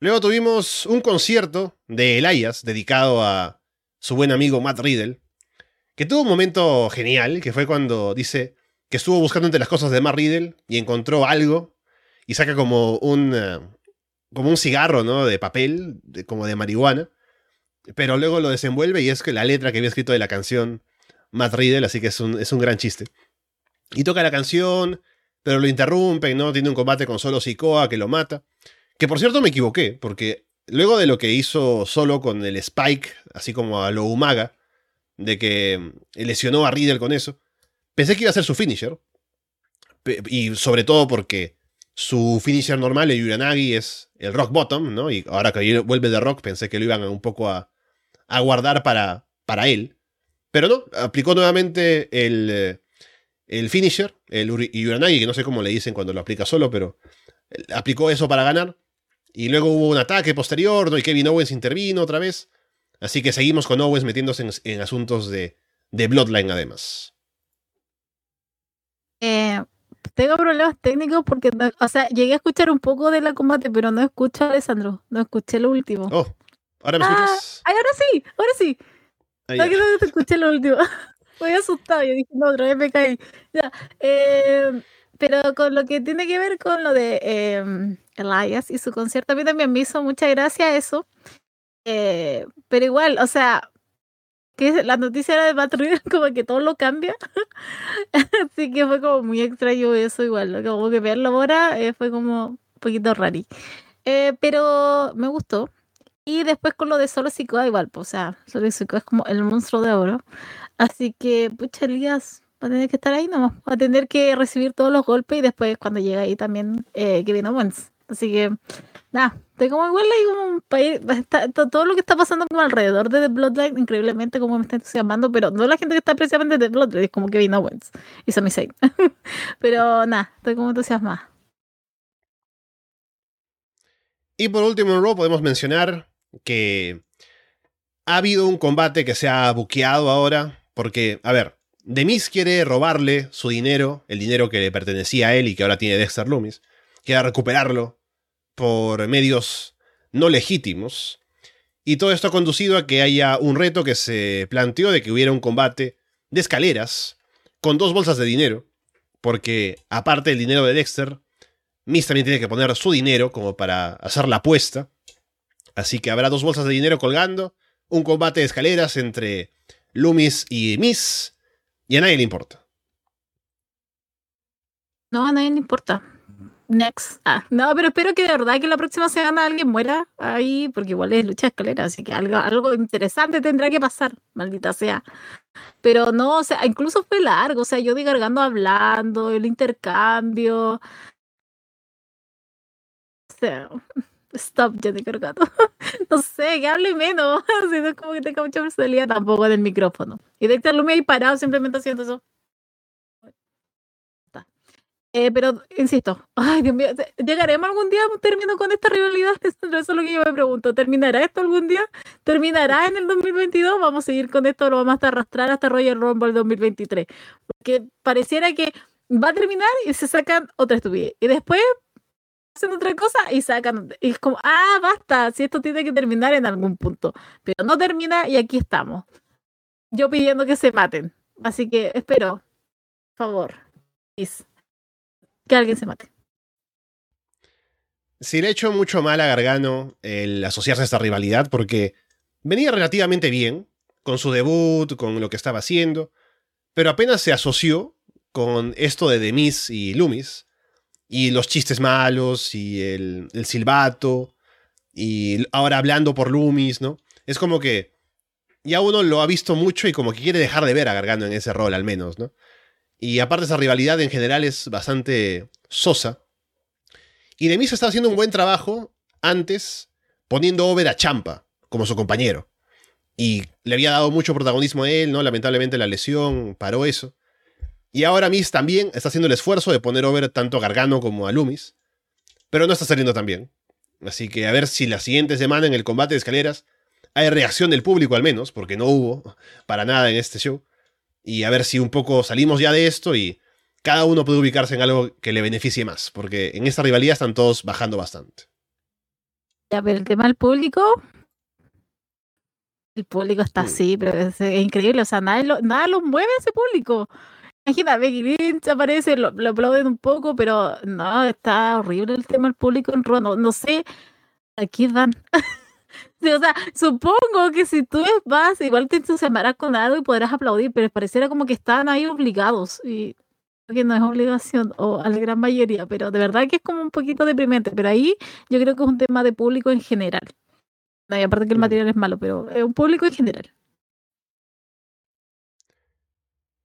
Luego tuvimos un concierto de Elias dedicado a su buen amigo Matt Riddle, que tuvo un momento genial, que fue cuando dice, que estuvo buscando entre las cosas de Matt Riddle y encontró algo y saca como un, eh, como un cigarro, ¿no? De papel, como de marihuana. Pero luego lo desenvuelve y es que la letra que había escrito de la canción Matt Riddle, así que es un, es un gran chiste. Y toca la canción, pero lo interrumpen, ¿no? Tiene un combate con Solo Sikoa que lo mata. Que por cierto me equivoqué, porque luego de lo que hizo Solo con el Spike, así como a lo Umaga, de que lesionó a Riddle con eso, Pensé que iba a ser su finisher. Y sobre todo porque su finisher normal, el Yuranagi, es el rock bottom, ¿no? Y ahora que vuelve de rock, pensé que lo iban un poco a, guardar para, para él. Pero no, aplicó nuevamente el, eh, el finisher, el Yuranagi, que no sé cómo le dicen cuando lo aplica solo, pero aplicó eso para ganar. Y luego hubo un ataque posterior. Y Kevin Owens intervino otra vez. Así que seguimos con Owens metiéndose en, en asuntos de, de Bloodline además. Eh, tengo problemas técnicos porque, o sea, llegué a escuchar un poco de la combate, pero no escucho a Alessandro, no escuché lo último. Oh, ¿ahora me ah, escuchas? Ay, ahora sí, ahora sí. no, que no te escuché lo último. Estoy asustado, yo dije, no, otra vez me caí. Ya, eh, pero con lo que tiene que ver con lo de eh, Elias y su concierto, a mí también me hizo mucha gracia eso. Eh, pero igual, o sea, que la noticia era de Matt como que todo lo cambia. Así que fue como muy extraño eso igual, como que verlo ahora eh, fue como un poquito raro. Eh, pero me gustó. Y después con lo de Solo Sikoa igual, pues, o sea, Solo Sikoa es como el monstruo de oro. Así que, pucha, Elías va a tener que estar ahí nomás, va a tener que recibir todos los golpes y después cuando llega ahí también eh, Kevin Owens. Así que, nada, estoy como igual como un país, todo lo que está pasando como alrededor de The Bloodline, increíblemente como me está entusiasmando, pero no la gente que está precisamente de The Bloodline, es como Kevin Owens y Sami Zayn. pero nada, estoy como entusiasmada. Y por último en Raw podemos mencionar que ha habido un combate que se ha buqueado ahora, porque, a ver, Demis quiere robarle su dinero, el dinero que le pertenecía a él y que ahora tiene Dexter Loomis, quiere recuperarlo por medios no legítimos. Y todo esto ha conducido a que haya un reto que se planteó de que hubiera un combate de escaleras con dos bolsas de dinero. Porque aparte del dinero de Dexter, Miss también tiene que poner su dinero como para hacer la apuesta. Así que habrá dos bolsas de dinero colgando. Un combate de escaleras entre Loomis y Miss. Y a nadie le importa. No, a nadie le importa. Next. Ah, no, pero espero que de verdad que la próxima semana alguien muera ahí, porque igual es lucha escalera, así que algo, algo interesante tendrá que pasar, maldita sea. Pero no, o sea, incluso fue largo, o sea, yo de Gargando hablando, el intercambio. O sea, stop, yo de Gargando. no sé, que hable menos, si no es como que tenga mucha personalidad tampoco en el micrófono. Y de estar ahí parado simplemente haciendo eso. Eh, pero, insisto, ay Dios mío, ¿llegaremos algún día término con esta rivalidad? Eso es lo que yo me pregunto. ¿Terminará esto algún día? ¿Terminará en el 2022? Vamos a seguir con esto, lo vamos a arrastrar hasta Royal Rumble 2023. Porque pareciera que va a terminar y se sacan otra estupidez. Y después hacen otra cosa y sacan. Y es como, ah, basta, si esto tiene que terminar en algún punto. Pero no termina y aquí estamos. Yo pidiendo que se maten. Así que espero, por favor, please que alguien se mate. Sí, le he hecho mucho mal a Gargano el asociarse a esta rivalidad porque venía relativamente bien con su debut, con lo que estaba haciendo, pero apenas se asoció con esto de Demis y Loomis, y los chistes malos, y el, el silbato, y ahora hablando por Loomis, ¿no? Es como que ya uno lo ha visto mucho y como que quiere dejar de ver a Gargano en ese rol al menos, ¿no? Y aparte esa rivalidad en general es bastante sosa. Y Demis estaba haciendo un buen trabajo antes poniendo over a Champa como su compañero. Y le había dado mucho protagonismo a él, ¿no? Lamentablemente la lesión paró eso. Y ahora Miss también está haciendo el esfuerzo de poner over tanto a Gargano como a Loomis. Pero no está saliendo tan bien. Así que a ver si la siguiente semana en el combate de escaleras hay reacción del público al menos, porque no hubo para nada en este show y a ver si un poco salimos ya de esto y cada uno puede ubicarse en algo que le beneficie más, porque en esta rivalidad están todos bajando bastante. Ya, pero el tema del público, el público está mm. así, pero es, increíble, o sea, nada lo, nada lo mueve ese público. Imagina, Becky Lynch aparece, lo, aplauden un poco, pero no, está horrible el tema del público en Raw, no, sé, aquí van. o sea, supongo que si tú vas, igual te entusiasmarás con algo y podrás aplaudir, pero pareciera como que están ahí obligados y que no es obligación, o a la gran mayoría, pero de verdad que es como un poquito deprimente, pero ahí yo creo que es un tema de público en general. Y aparte que el mm. material es malo, pero es un público en general.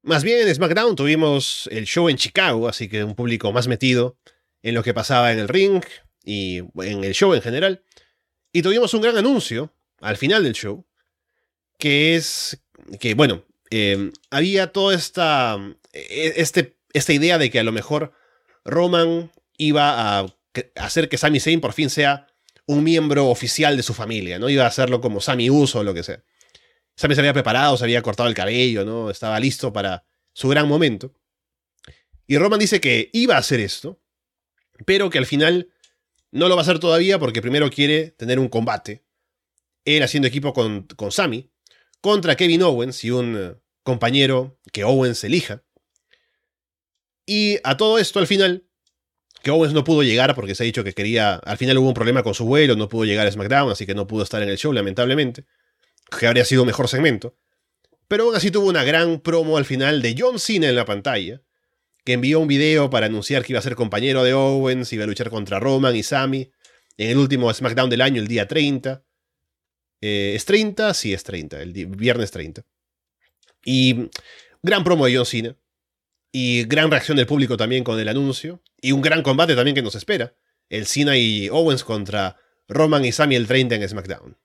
Más bien en SmackDown tuvimos el show en Chicago, así que un público más metido en lo que pasaba en el ring y en el show en general. Y tuvimos un gran anuncio al final del show, que es que, bueno, eh, había toda esta, e, este, esta idea de que a lo mejor Roman iba a hacer que Sami Zayn por fin sea un miembro oficial de su familia, ¿no? Iba a hacerlo como Sami Uso o lo que sea. Sami se había preparado, se había cortado el cabello, ¿no? Estaba listo para su gran momento. Y Roman dice que iba a hacer esto, pero que al final no lo va a hacer todavía porque primero quiere tener un combate. Él haciendo equipo con, con Sammy contra Kevin Owens y un eh, compañero que Owens elija. Y a todo esto al final, que Owens no pudo llegar porque se ha dicho que quería, al final hubo un problema con su vuelo, no pudo llegar a SmackDown, así que no pudo estar en el show, lamentablemente, que habría sido mejor segmento. Pero aún así tuvo una gran promo al final de John Cena en la pantalla, que envió un video para anunciar que iba a ser compañero de Owens, iba a luchar contra Roman y Sami en el último SmackDown del año, el día 30. Eh, ¿Es 30? Sí, es 30, el viernes 30. Y gran promo de John Cena. Y gran reacción del público también con el anuncio. Y un gran combate también que nos espera. El Cena y Owens contra Roman y Sami el 30 en SmackDown.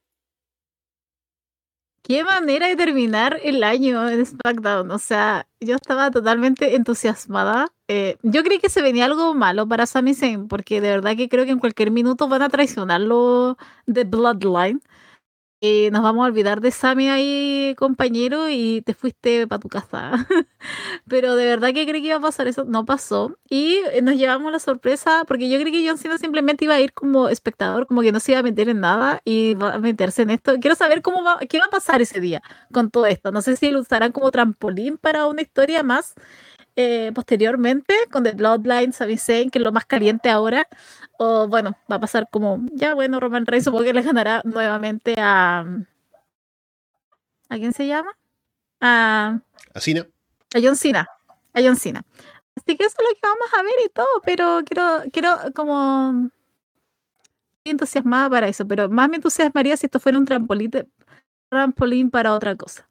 Qué manera de terminar el año en SmackDown. O sea, yo estaba totalmente entusiasmada. Eh, yo creí que se venía algo malo para Sami Zayn, porque de verdad que creo que en cualquier minuto van a traicionarlo de Bloodline. Y nos vamos a olvidar de Sammy ahí, compañero, y te fuiste para tu casa. Pero de verdad que creí que iba a pasar eso, no pasó. Y nos llevamos la sorpresa, porque yo creí que John Cena simplemente iba a ir como espectador, como que no se iba a meter en nada y va a meterse en esto. Quiero saber cómo va, qué va a pasar ese día con todo esto. No sé si lo usarán como trampolín para una historia más. Eh, posteriormente con The Bloodline, Sami Zayn, que es lo más caliente ahora, o bueno, va a pasar como, ya bueno, Roman Reigns supongo que le ganará nuevamente a... ¿A quién se llama? A... A Cena. A John Cena. A John Cena. Así que eso es lo que vamos a ver y todo, pero quiero, quiero como... Estoy entusiasmada para eso, pero más me entusiasmaría si esto fuera un trampolín, trampolín para otra cosa.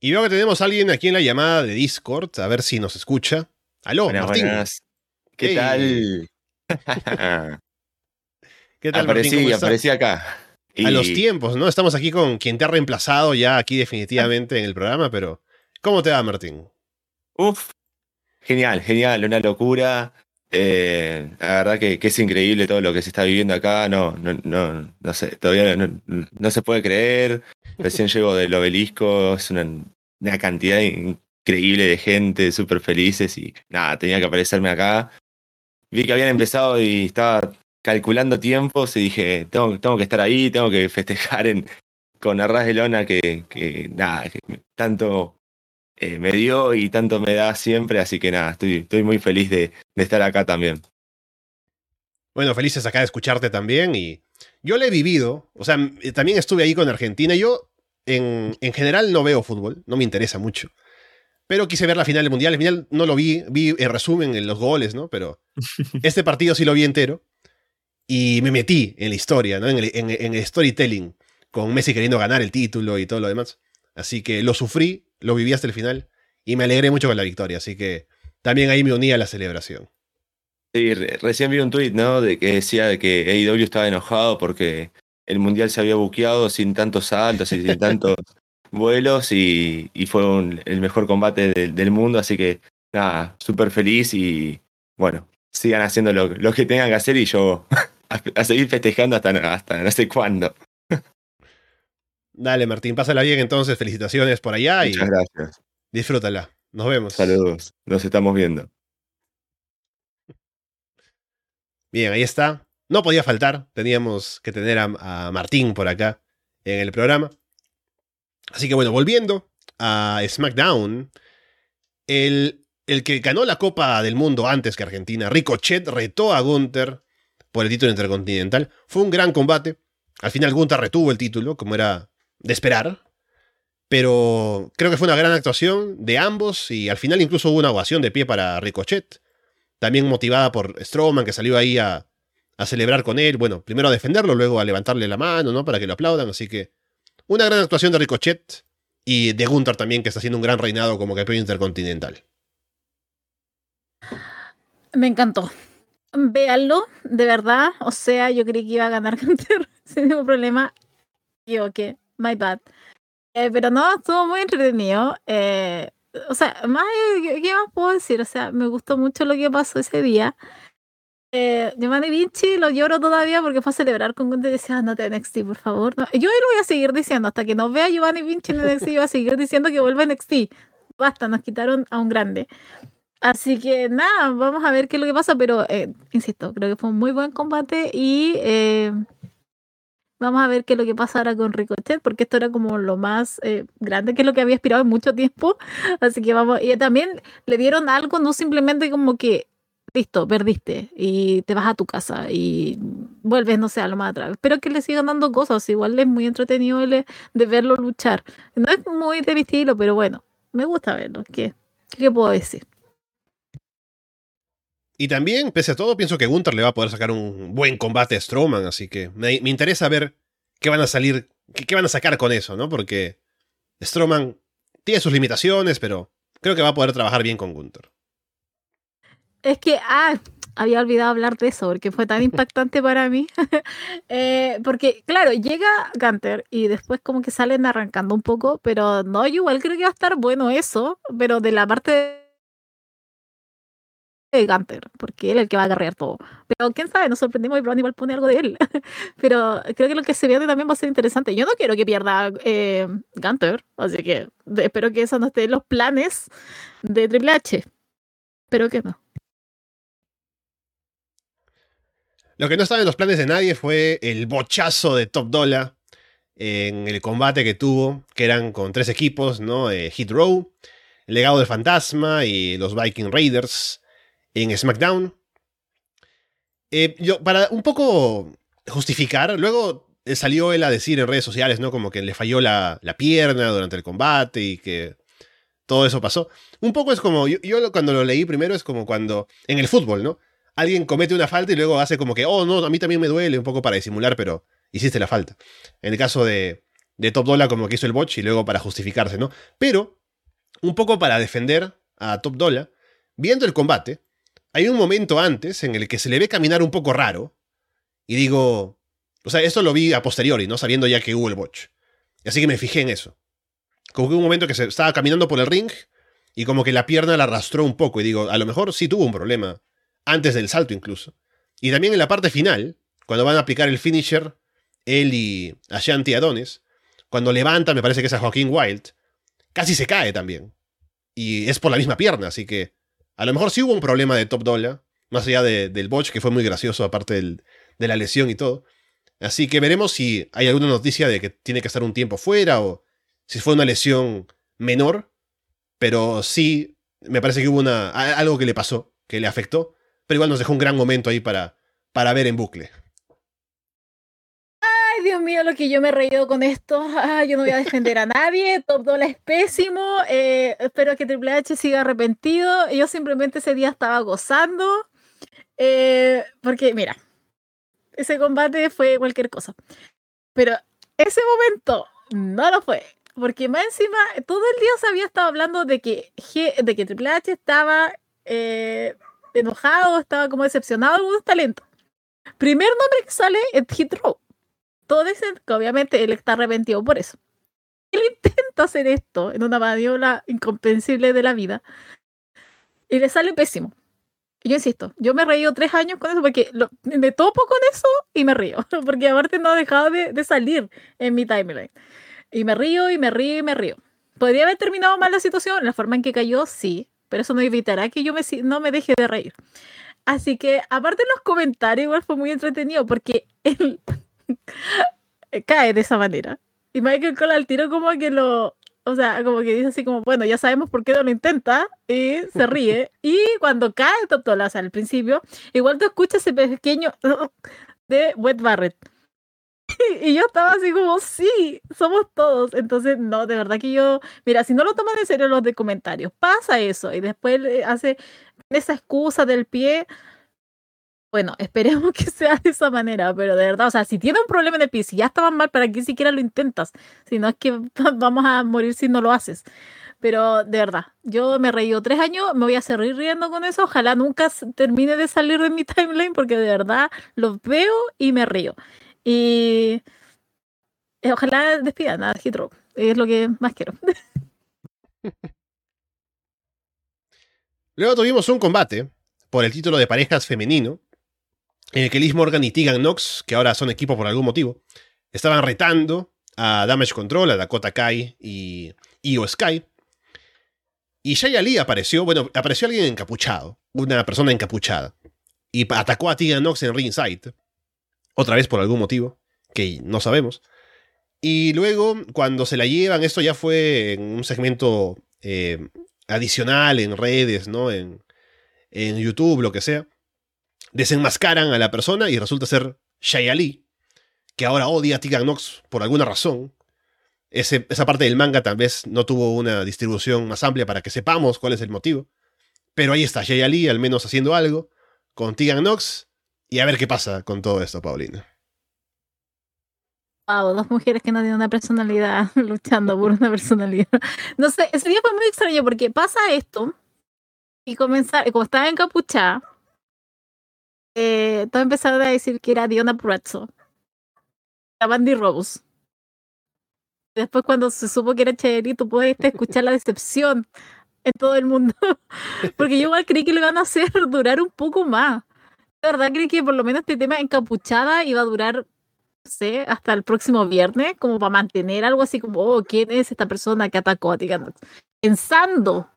Y veo que tenemos a alguien aquí en la llamada de Discord, a ver si nos escucha. Aló, buenas, Martín. Buenas. ¿Qué tal? ¿Qué tal, aparecí, Martín? ¿Cómo aparecí acá. Y... A los tiempos, ¿no? Estamos aquí con quien te ha reemplazado ya aquí definitivamente en el programa, pero ¿cómo te va, Martín? Uf, genial, genial, una locura. Eh, la verdad que, que, es increíble todo lo que se está viviendo acá. No, no, no, no sé, todavía no, no se puede creer. Recién llego del obelisco, es una, cantidad increíble de gente, súper felices y nada, tenía que aparecerme acá. Vi que habían empezado y estaba calculando tiempos y dije, tengo, tengo que estar ahí, tengo que festejar con Arras de Lona que, que nada, tanto eh, me dio y tanto me da siempre, así que nada, estoy, estoy muy feliz de, de, estar acá también. Bueno, felices acá de escucharte también y yo lo he vivido, o sea, también estuve ahí con Argentina, yo en, en general no veo fútbol, no me interesa mucho. Pero quise ver la final del Mundial. El final no lo vi, vi en resumen en los goles, ¿no? Pero este partido sí lo vi entero. Y me metí en la historia, ¿no? En el, en, en el storytelling, con Messi queriendo ganar el título y todo lo demás. Así que lo sufrí, lo viví hasta el final y me alegré mucho con la victoria. Así que también ahí me uní a la celebración. Sí, re recién vi un tuit, ¿no? De que decía de que AEW estaba enojado porque el mundial se había buqueado sin tantos saltos y sin tantos vuelos y, y fue un, el mejor combate de, del mundo. Así que nada, súper feliz y bueno, sigan haciendo lo, lo, que tengan que hacer y yo a, a seguir festejando hasta, hasta no sé cuándo. Dale, Martín, pásala bien entonces. Felicitaciones por allá Muchas y gracias. disfrútala. Nos vemos. Saludos. Nos estamos viendo. Bien, ahí está. No podía faltar. Teníamos que tener a, Martín por acá en el programa. Así que bueno, volviendo a SmackDown. El, el que ganó la Copa del Mundo antes que Argentina, Ricochet, retó a Gunther por el título intercontinental. Fue un gran combate. Al final Gunther retuvo el título, como era de esperar. Pero creo que fue una gran actuación de ambos y al final incluso hubo una ovación de pie para Ricochet. También motivada por Strowman, que salió ahí a, a, celebrar con él. Bueno, primero a defenderlo, luego a levantarle la mano, ¿no? Para que lo aplaudan. Así que una gran actuación de Ricochet y de Gunther también, que está haciendo un gran reinado como campeón intercontinental. Me encantó. Véanlo, de verdad. O sea, yo creí que iba a ganar Gunther sin ningún problema. Yo, que my bad. Eh, pero no, estuvo muy entretenido. Eh, o sea, más, ¿qué más puedo decir? O sea, me gustó mucho lo que pasó ese día. Eh, Giovanni Vinci lo lloro todavía porque fue a celebrar con Gunther y decía, no te NXT, por favor. No. Yo lo voy a seguir diciendo hasta que no vea a Giovanni Vinci en NXT, voy a seguir diciendo que vuelve a NXT. Basta, nos quitaron a un grande. Así que nada, vamos a ver qué es lo que pasa, pero eh, insisto, creo que fue un muy buen combate y eh, vamos a ver qué es lo que pasa ahora con Ricochet, porque esto era como lo más grande, que es lo que había aspirado en mucho tiempo. Así que vamos, y también le dieron algo, no simplemente como que, listo, perdiste y te vas a tu casa y vuelves, no sé, a lo más atrás. Espero que le sigan dando cosas, igual es muy entretenido de, de verlo luchar. No es muy de mi estilo, pero bueno, me gusta verlo. ¿Qué, qué puedo decir? Y también, pese a todo, pienso que Gunther le va a poder sacar un buen combate a Strowman, así que me, me interesa ver qué van a salir, qué, qué, van a sacar con eso, ¿no? Porque Strowman tiene sus limitaciones, pero creo que va a poder trabajar bien con Gunther. Es que, ah, había olvidado hablar de eso, porque fue tan impactante para mí. eh, porque, claro, llega Gunter y después como que salen arrancando un poco, pero no, yo igual creo que va a estar bueno eso, pero de la parte de Gunter, porque él es el que va a agarrar todo. Pero quién sabe, nos sorprendimos y Brown igual pone algo de él. Pero creo que lo que se viene también va a ser interesante. Yo no quiero que pierda eh, Gunter, así que espero que eso no esté en los planes de Triple H. Pero que no. Lo que no estaba en los planes de nadie fue el bochazo de Top Dollar en el combate que tuvo, que eran con tres equipos, ¿no? Eh, Hit Row, el Legado del Fantasma y los Viking Raiders en SmackDown. Eh, yo, para un poco justificar, luego salió él a decir en redes sociales, ¿no? Como que le falló la, pierna durante el combate y que todo eso pasó. Un poco es como, yo, yo, cuando lo leí primero es como cuando, en el fútbol, ¿no? Alguien comete una falta y luego hace como que, oh, no, a mí también me duele, un poco para disimular, pero hiciste la falta. En el caso de, de Top Dollar, como que hizo el botch y luego para justificarse, ¿no? Pero, un poco para defender a Top Dollar, viendo el combate, hay un momento antes en el que se le ve caminar un poco raro. Y digo, o sea, esto lo vi a posteriori, ¿no? Sabiendo ya que hubo el botch. Así que me fijé en eso. Como que un momento que se estaba caminando por el ring y como que la pierna la arrastró un poco. Y digo, a lo mejor sí tuvo un problema. Antes del salto incluso. Y también en la parte final, cuando van a aplicar el finisher, él y Ashanti Adonis, cuando levanta, me parece que es a Joaquín Wild, casi se cae también. Y es por la misma pierna, así que a lo mejor sí hubo un problema de Top Dollar, más allá del botch, que fue muy gracioso, aparte de la lesión y todo. Así que veremos si hay alguna noticia de que tiene que estar un tiempo fuera o si fue una lesión menor. Pero sí, me parece que hubo una, algo que le pasó, que le afectó. Pero igual nos dejó un gran momento ahí para, para ver en bucle. Dios mío, lo que yo me he reído con esto. Ah, yo no voy a defender a nadie. Top Dollar es pésimo. Eh, espero que Triple H siga arrepentido. Yo simplemente ese día estaba gozando. Eh, porque, mira, ese combate fue cualquier cosa. Pero ese momento no lo fue. Porque más encima, todo el día se había estado hablando de que, de que Triple H estaba eh, enojado, estaba como decepcionado de algunos talentos. Primer nombre que sale es Hit Row todos dicen que obviamente él está arrepentido por eso. Él intenta hacer esto en una maniobra incomprensible de la vida y le sale pésimo. yo insisto, yo me he reído tres años con eso porque me topo con eso y me río, porque aparte no ha dejado de, salir en mi timeline. Y me río y me río y me río. ¿Podría haber terminado mal la situación? La forma en que cayó, sí, pero eso no evitará que yo me, no me deje de reír. Así que, aparte de los comentarios, igual fue muy entretenido porque él, cae de esa manera. Y Michael Cole al tiro como que lo, o sea, como que dice así como, bueno, ya sabemos por qué no lo intenta, y se ríe. Y cuando cae Totola, o sea, al principio, igual tú escuchas ese pequeño de Wet Barrett. Y yo estaba así como, sí, somos todos. Entonces, no, de verdad que yo, mira, si no lo toman en serio los de comentarios, pasa eso y después hace esa excusa del pie, bueno, esperemos que sea de esa manera, pero de verdad, o sea, si tiene un problema en el pie, si ya estaban mal, ¿para qué siquiera lo intentas? Si no es que vamos a morir si no lo haces. Pero de verdad, yo me reí tres años, me voy a seguir riendo con eso. Ojalá nunca termine de salir de mi timeline porque de verdad los veo y me río. Y eh, ojalá despidan a Hitro, es lo que más quiero. Luego tuvimos un combate por el título de parejas femenino en el que Liz Morgan y Tegan Knox, que ahora son equipo por algún motivo, estaban retando a Damage Control, a Dakota Kai y Io Sky. Y Shaya Lee apareció, bueno, apareció alguien encapuchado, una persona encapuchada, y atacó a Tegan Knox en ringside, otra vez por algún motivo, que no sabemos. Y luego, cuando se la llevan, esto ya fue en un segmento eh, adicional en redes, ¿no? En, en YouTube, lo que sea desenmascaran a la persona y resulta ser Shia Lee, que ahora odia a Tegan por alguna razón. esa parte del manga tal vez no tuvo una distribución más amplia para que sepamos cuál es el motivo. Pero ahí está Shia Lee, al menos haciendo algo, con Tegan y a ver qué pasa con todo esto, Paulina. Wow, dos mujeres que no tienen una personalidad luchando por una personalidad. No sé, ese día fue muy extraño porque pasa esto y comenzar, como estaba encapuchada, eh, todo empezaron a decir que era Diona Purazzo. La Bandy Rose. Después cuando se supo que era Cherry, tú pudiste escuchar la decepción en todo el mundo. Porque yo igual creí que lo iban a hacer durar un poco más. De verdad creí que por lo menos este tema encapuchada iba a durar, no sé, hasta el próximo viernes, como para mantener algo así como, oh, ¿quién es esta persona que atacó a? Pensando,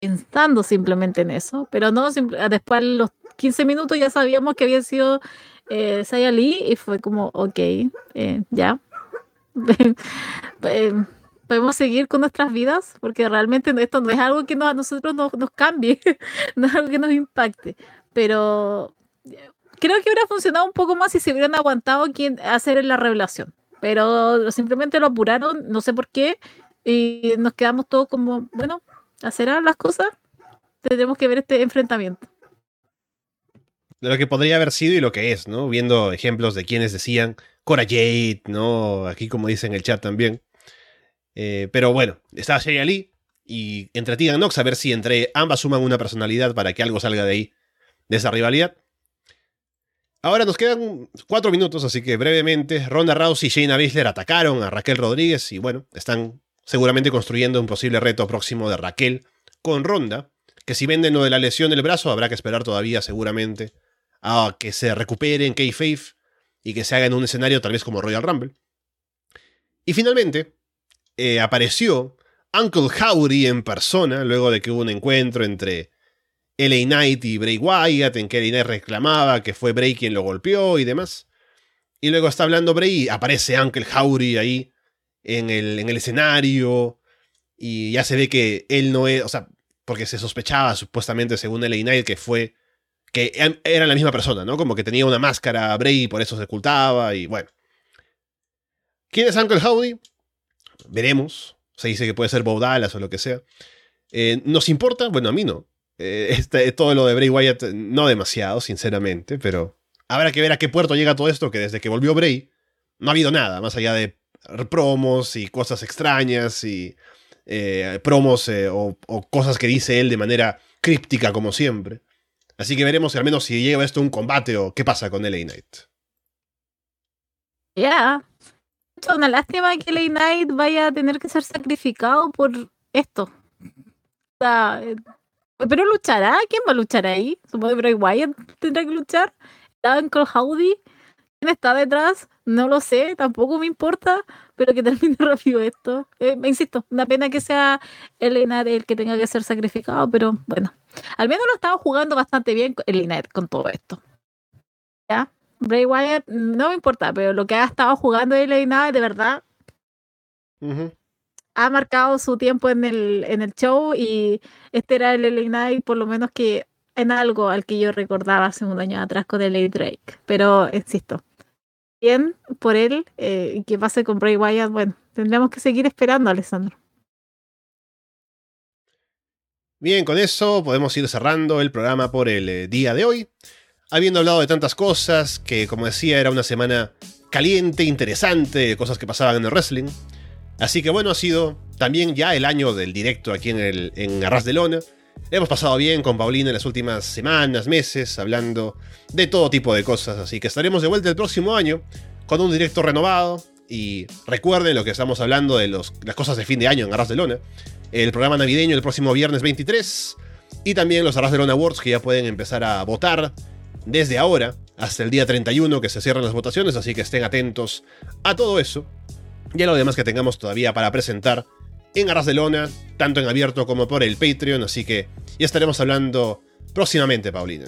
pensando simplemente en eso, pero no, después de los 15 minutos ya sabíamos que había sido eh, Saya Lee y fue como, ok, eh, ya. Eh, podemos seguir con nuestras vidas porque realmente esto no es algo que a nosotros nos, nos cambie, no es algo que nos impacte, pero creo que hubiera funcionado un poco más si se hubieran aguantado quien hacer la revelación, pero simplemente lo apuraron, no sé por qué, y nos quedamos todos como, bueno, hacer las cosas, tendremos que ver este enfrentamiento. De lo que podría haber sido y lo que es, ¿no? Viendo ejemplos de quienes decían Cora Jade, ¿no? Aquí como dice en el chat también. Eh, pero bueno, está Shay Ali y entre Tegan Nox a ver si entre ambas suman una personalidad para que algo salga de ahí, de esa rivalidad. Ahora nos quedan cuatro minutos, así que brevemente, Ronda Rousey y Shayna Baszler atacaron a Raquel Rodríguez y bueno, están seguramente construyendo un posible reto próximo de Raquel con Ronda, que si venden lo de la lesión del brazo habrá que esperar todavía seguramente a que se recupere en K-Faith y que se haga en un escenario tal vez como Royal Rumble. Y finalmente, eh, apareció Uncle Howdy en persona, luego de que hubo un encuentro entre LA Knight y Bray Wyatt, en que LA Knight reclamaba que fue Bray quien lo golpeó y demás. Y luego está hablando Bray y aparece Uncle Howdy ahí en el, en el escenario. Y ya se ve que él no es, o sea, porque se sospechaba supuestamente, según LA Knight, que fue que era la misma persona, ¿no? Como que tenía una máscara Bray y por eso se ocultaba y bueno. ¿Quién es Uncle Howdy? Veremos. Se dice que puede ser Bob o lo que sea. Eh, ¿Nos importa? Bueno, a mí no. Eh, este, todo lo de Bray Wyatt no demasiado, sinceramente, pero habrá que ver a qué puerto llega todo esto, que desde que volvió Bray no ha habido nada, más allá de promos y cosas extrañas y eh, promos o, cosas que dice él de manera críptica como siempre. Así que veremos al menos si llega esto a un combate o qué pasa con LA Knight. Ya. Es una lástima que LA Knight vaya a tener que ser sacrificado por esto. Eh, pero luchará, ¿quién va a luchar ahí? Supongo que Bray Wyatt tendrá que luchar. Uncle Howdy, ¿quién está detrás? No lo sé, tampoco me importa, pero que termine rápido esto. Eh, insisto, una pena que sea Elena el que tenga que ser sacrificado, pero bueno, al menos lo estaba jugando bastante bien Elena con todo esto. ¿Ya? Bray Wyatt no me importa, pero lo que ha estado jugando Elena de verdad ha marcado su tiempo en el, en el show y este era el Elena por lo menos que en algo al que yo recordaba hace un año atrás con el Drake. Pero insisto, bien por él eh, que pase con Bray Wyatt, bueno, tendremos que seguir esperando, Alessandro. Bien, con eso podemos ir cerrando el programa por el eh, día de hoy. Habiendo hablado de tantas cosas, que como decía era una semana caliente, interesante, cosas que pasaban en el wrestling. Así que bueno, ha sido también ya el año del directo aquí en, el, en Arras de Lona. Hemos pasado bien con Paulina en las últimas semanas, meses, hablando de todo tipo de cosas, así que estaremos de vuelta el próximo año con un directo renovado. Y recuerden lo que estamos hablando de las cosas de fin de año en Arras de Lona. El programa navideño el próximo viernes 23. Y también los Arras de Lona Awards que ya pueden empezar a votar desde ahora hasta el día 31 que se cierran las votaciones. Así que estén atentos a todo eso. Y a lo demás que tengamos todavía para presentar en Arras de Lona, tanto en abierto como por el Patreon, así que ya estaremos hablando próximamente, Paulina.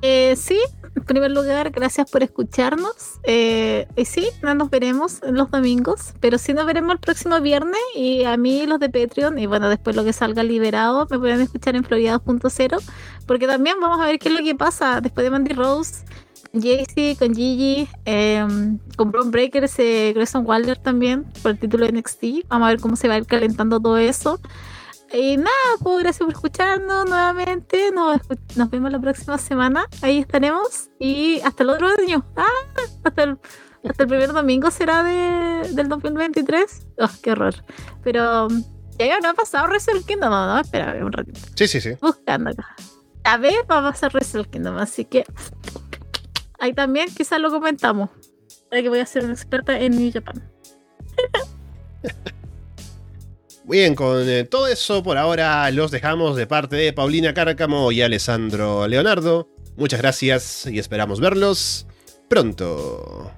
Eh, sí, en primer lugar, gracias por escucharnos. Eh, y sí, no nos veremos los domingos, pero sí nos veremos el próximo viernes. Y a mí, los de Patreon, y bueno, después lo que salga liberado, me pueden escuchar en Florida2.0, porque también vamos a ver qué es lo que pasa después de Mandy Rose Jaycee, con Gigi, em, con Braun Breakers, eh, Grayson Wilder también, por el título de NXT. Vamos a ver cómo se va a ir calentando todo eso. Y nada, pues gracias por escucharnos nuevamente. Nos, vemos la próxima semana. Ahí estaremos. Y hasta el otro año. Ah, hasta el, hasta el primer domingo será de, del 2023. Oh, qué horror. Pero ya no ha pasado Wrestle Kingdom. No, no, espera un ratito. Sí, sí, sí. Buscando acá. A ver, vamos a Wrestle Kingdom. Así que Ahí también quizás lo comentamos. que voy a ser una experta en New Japan. Bien, con eh, todo eso por ahora los dejamos de parte de Paulina Cárcamo y Alessandro Leonardo. Muchas gracias y esperamos verlos pronto.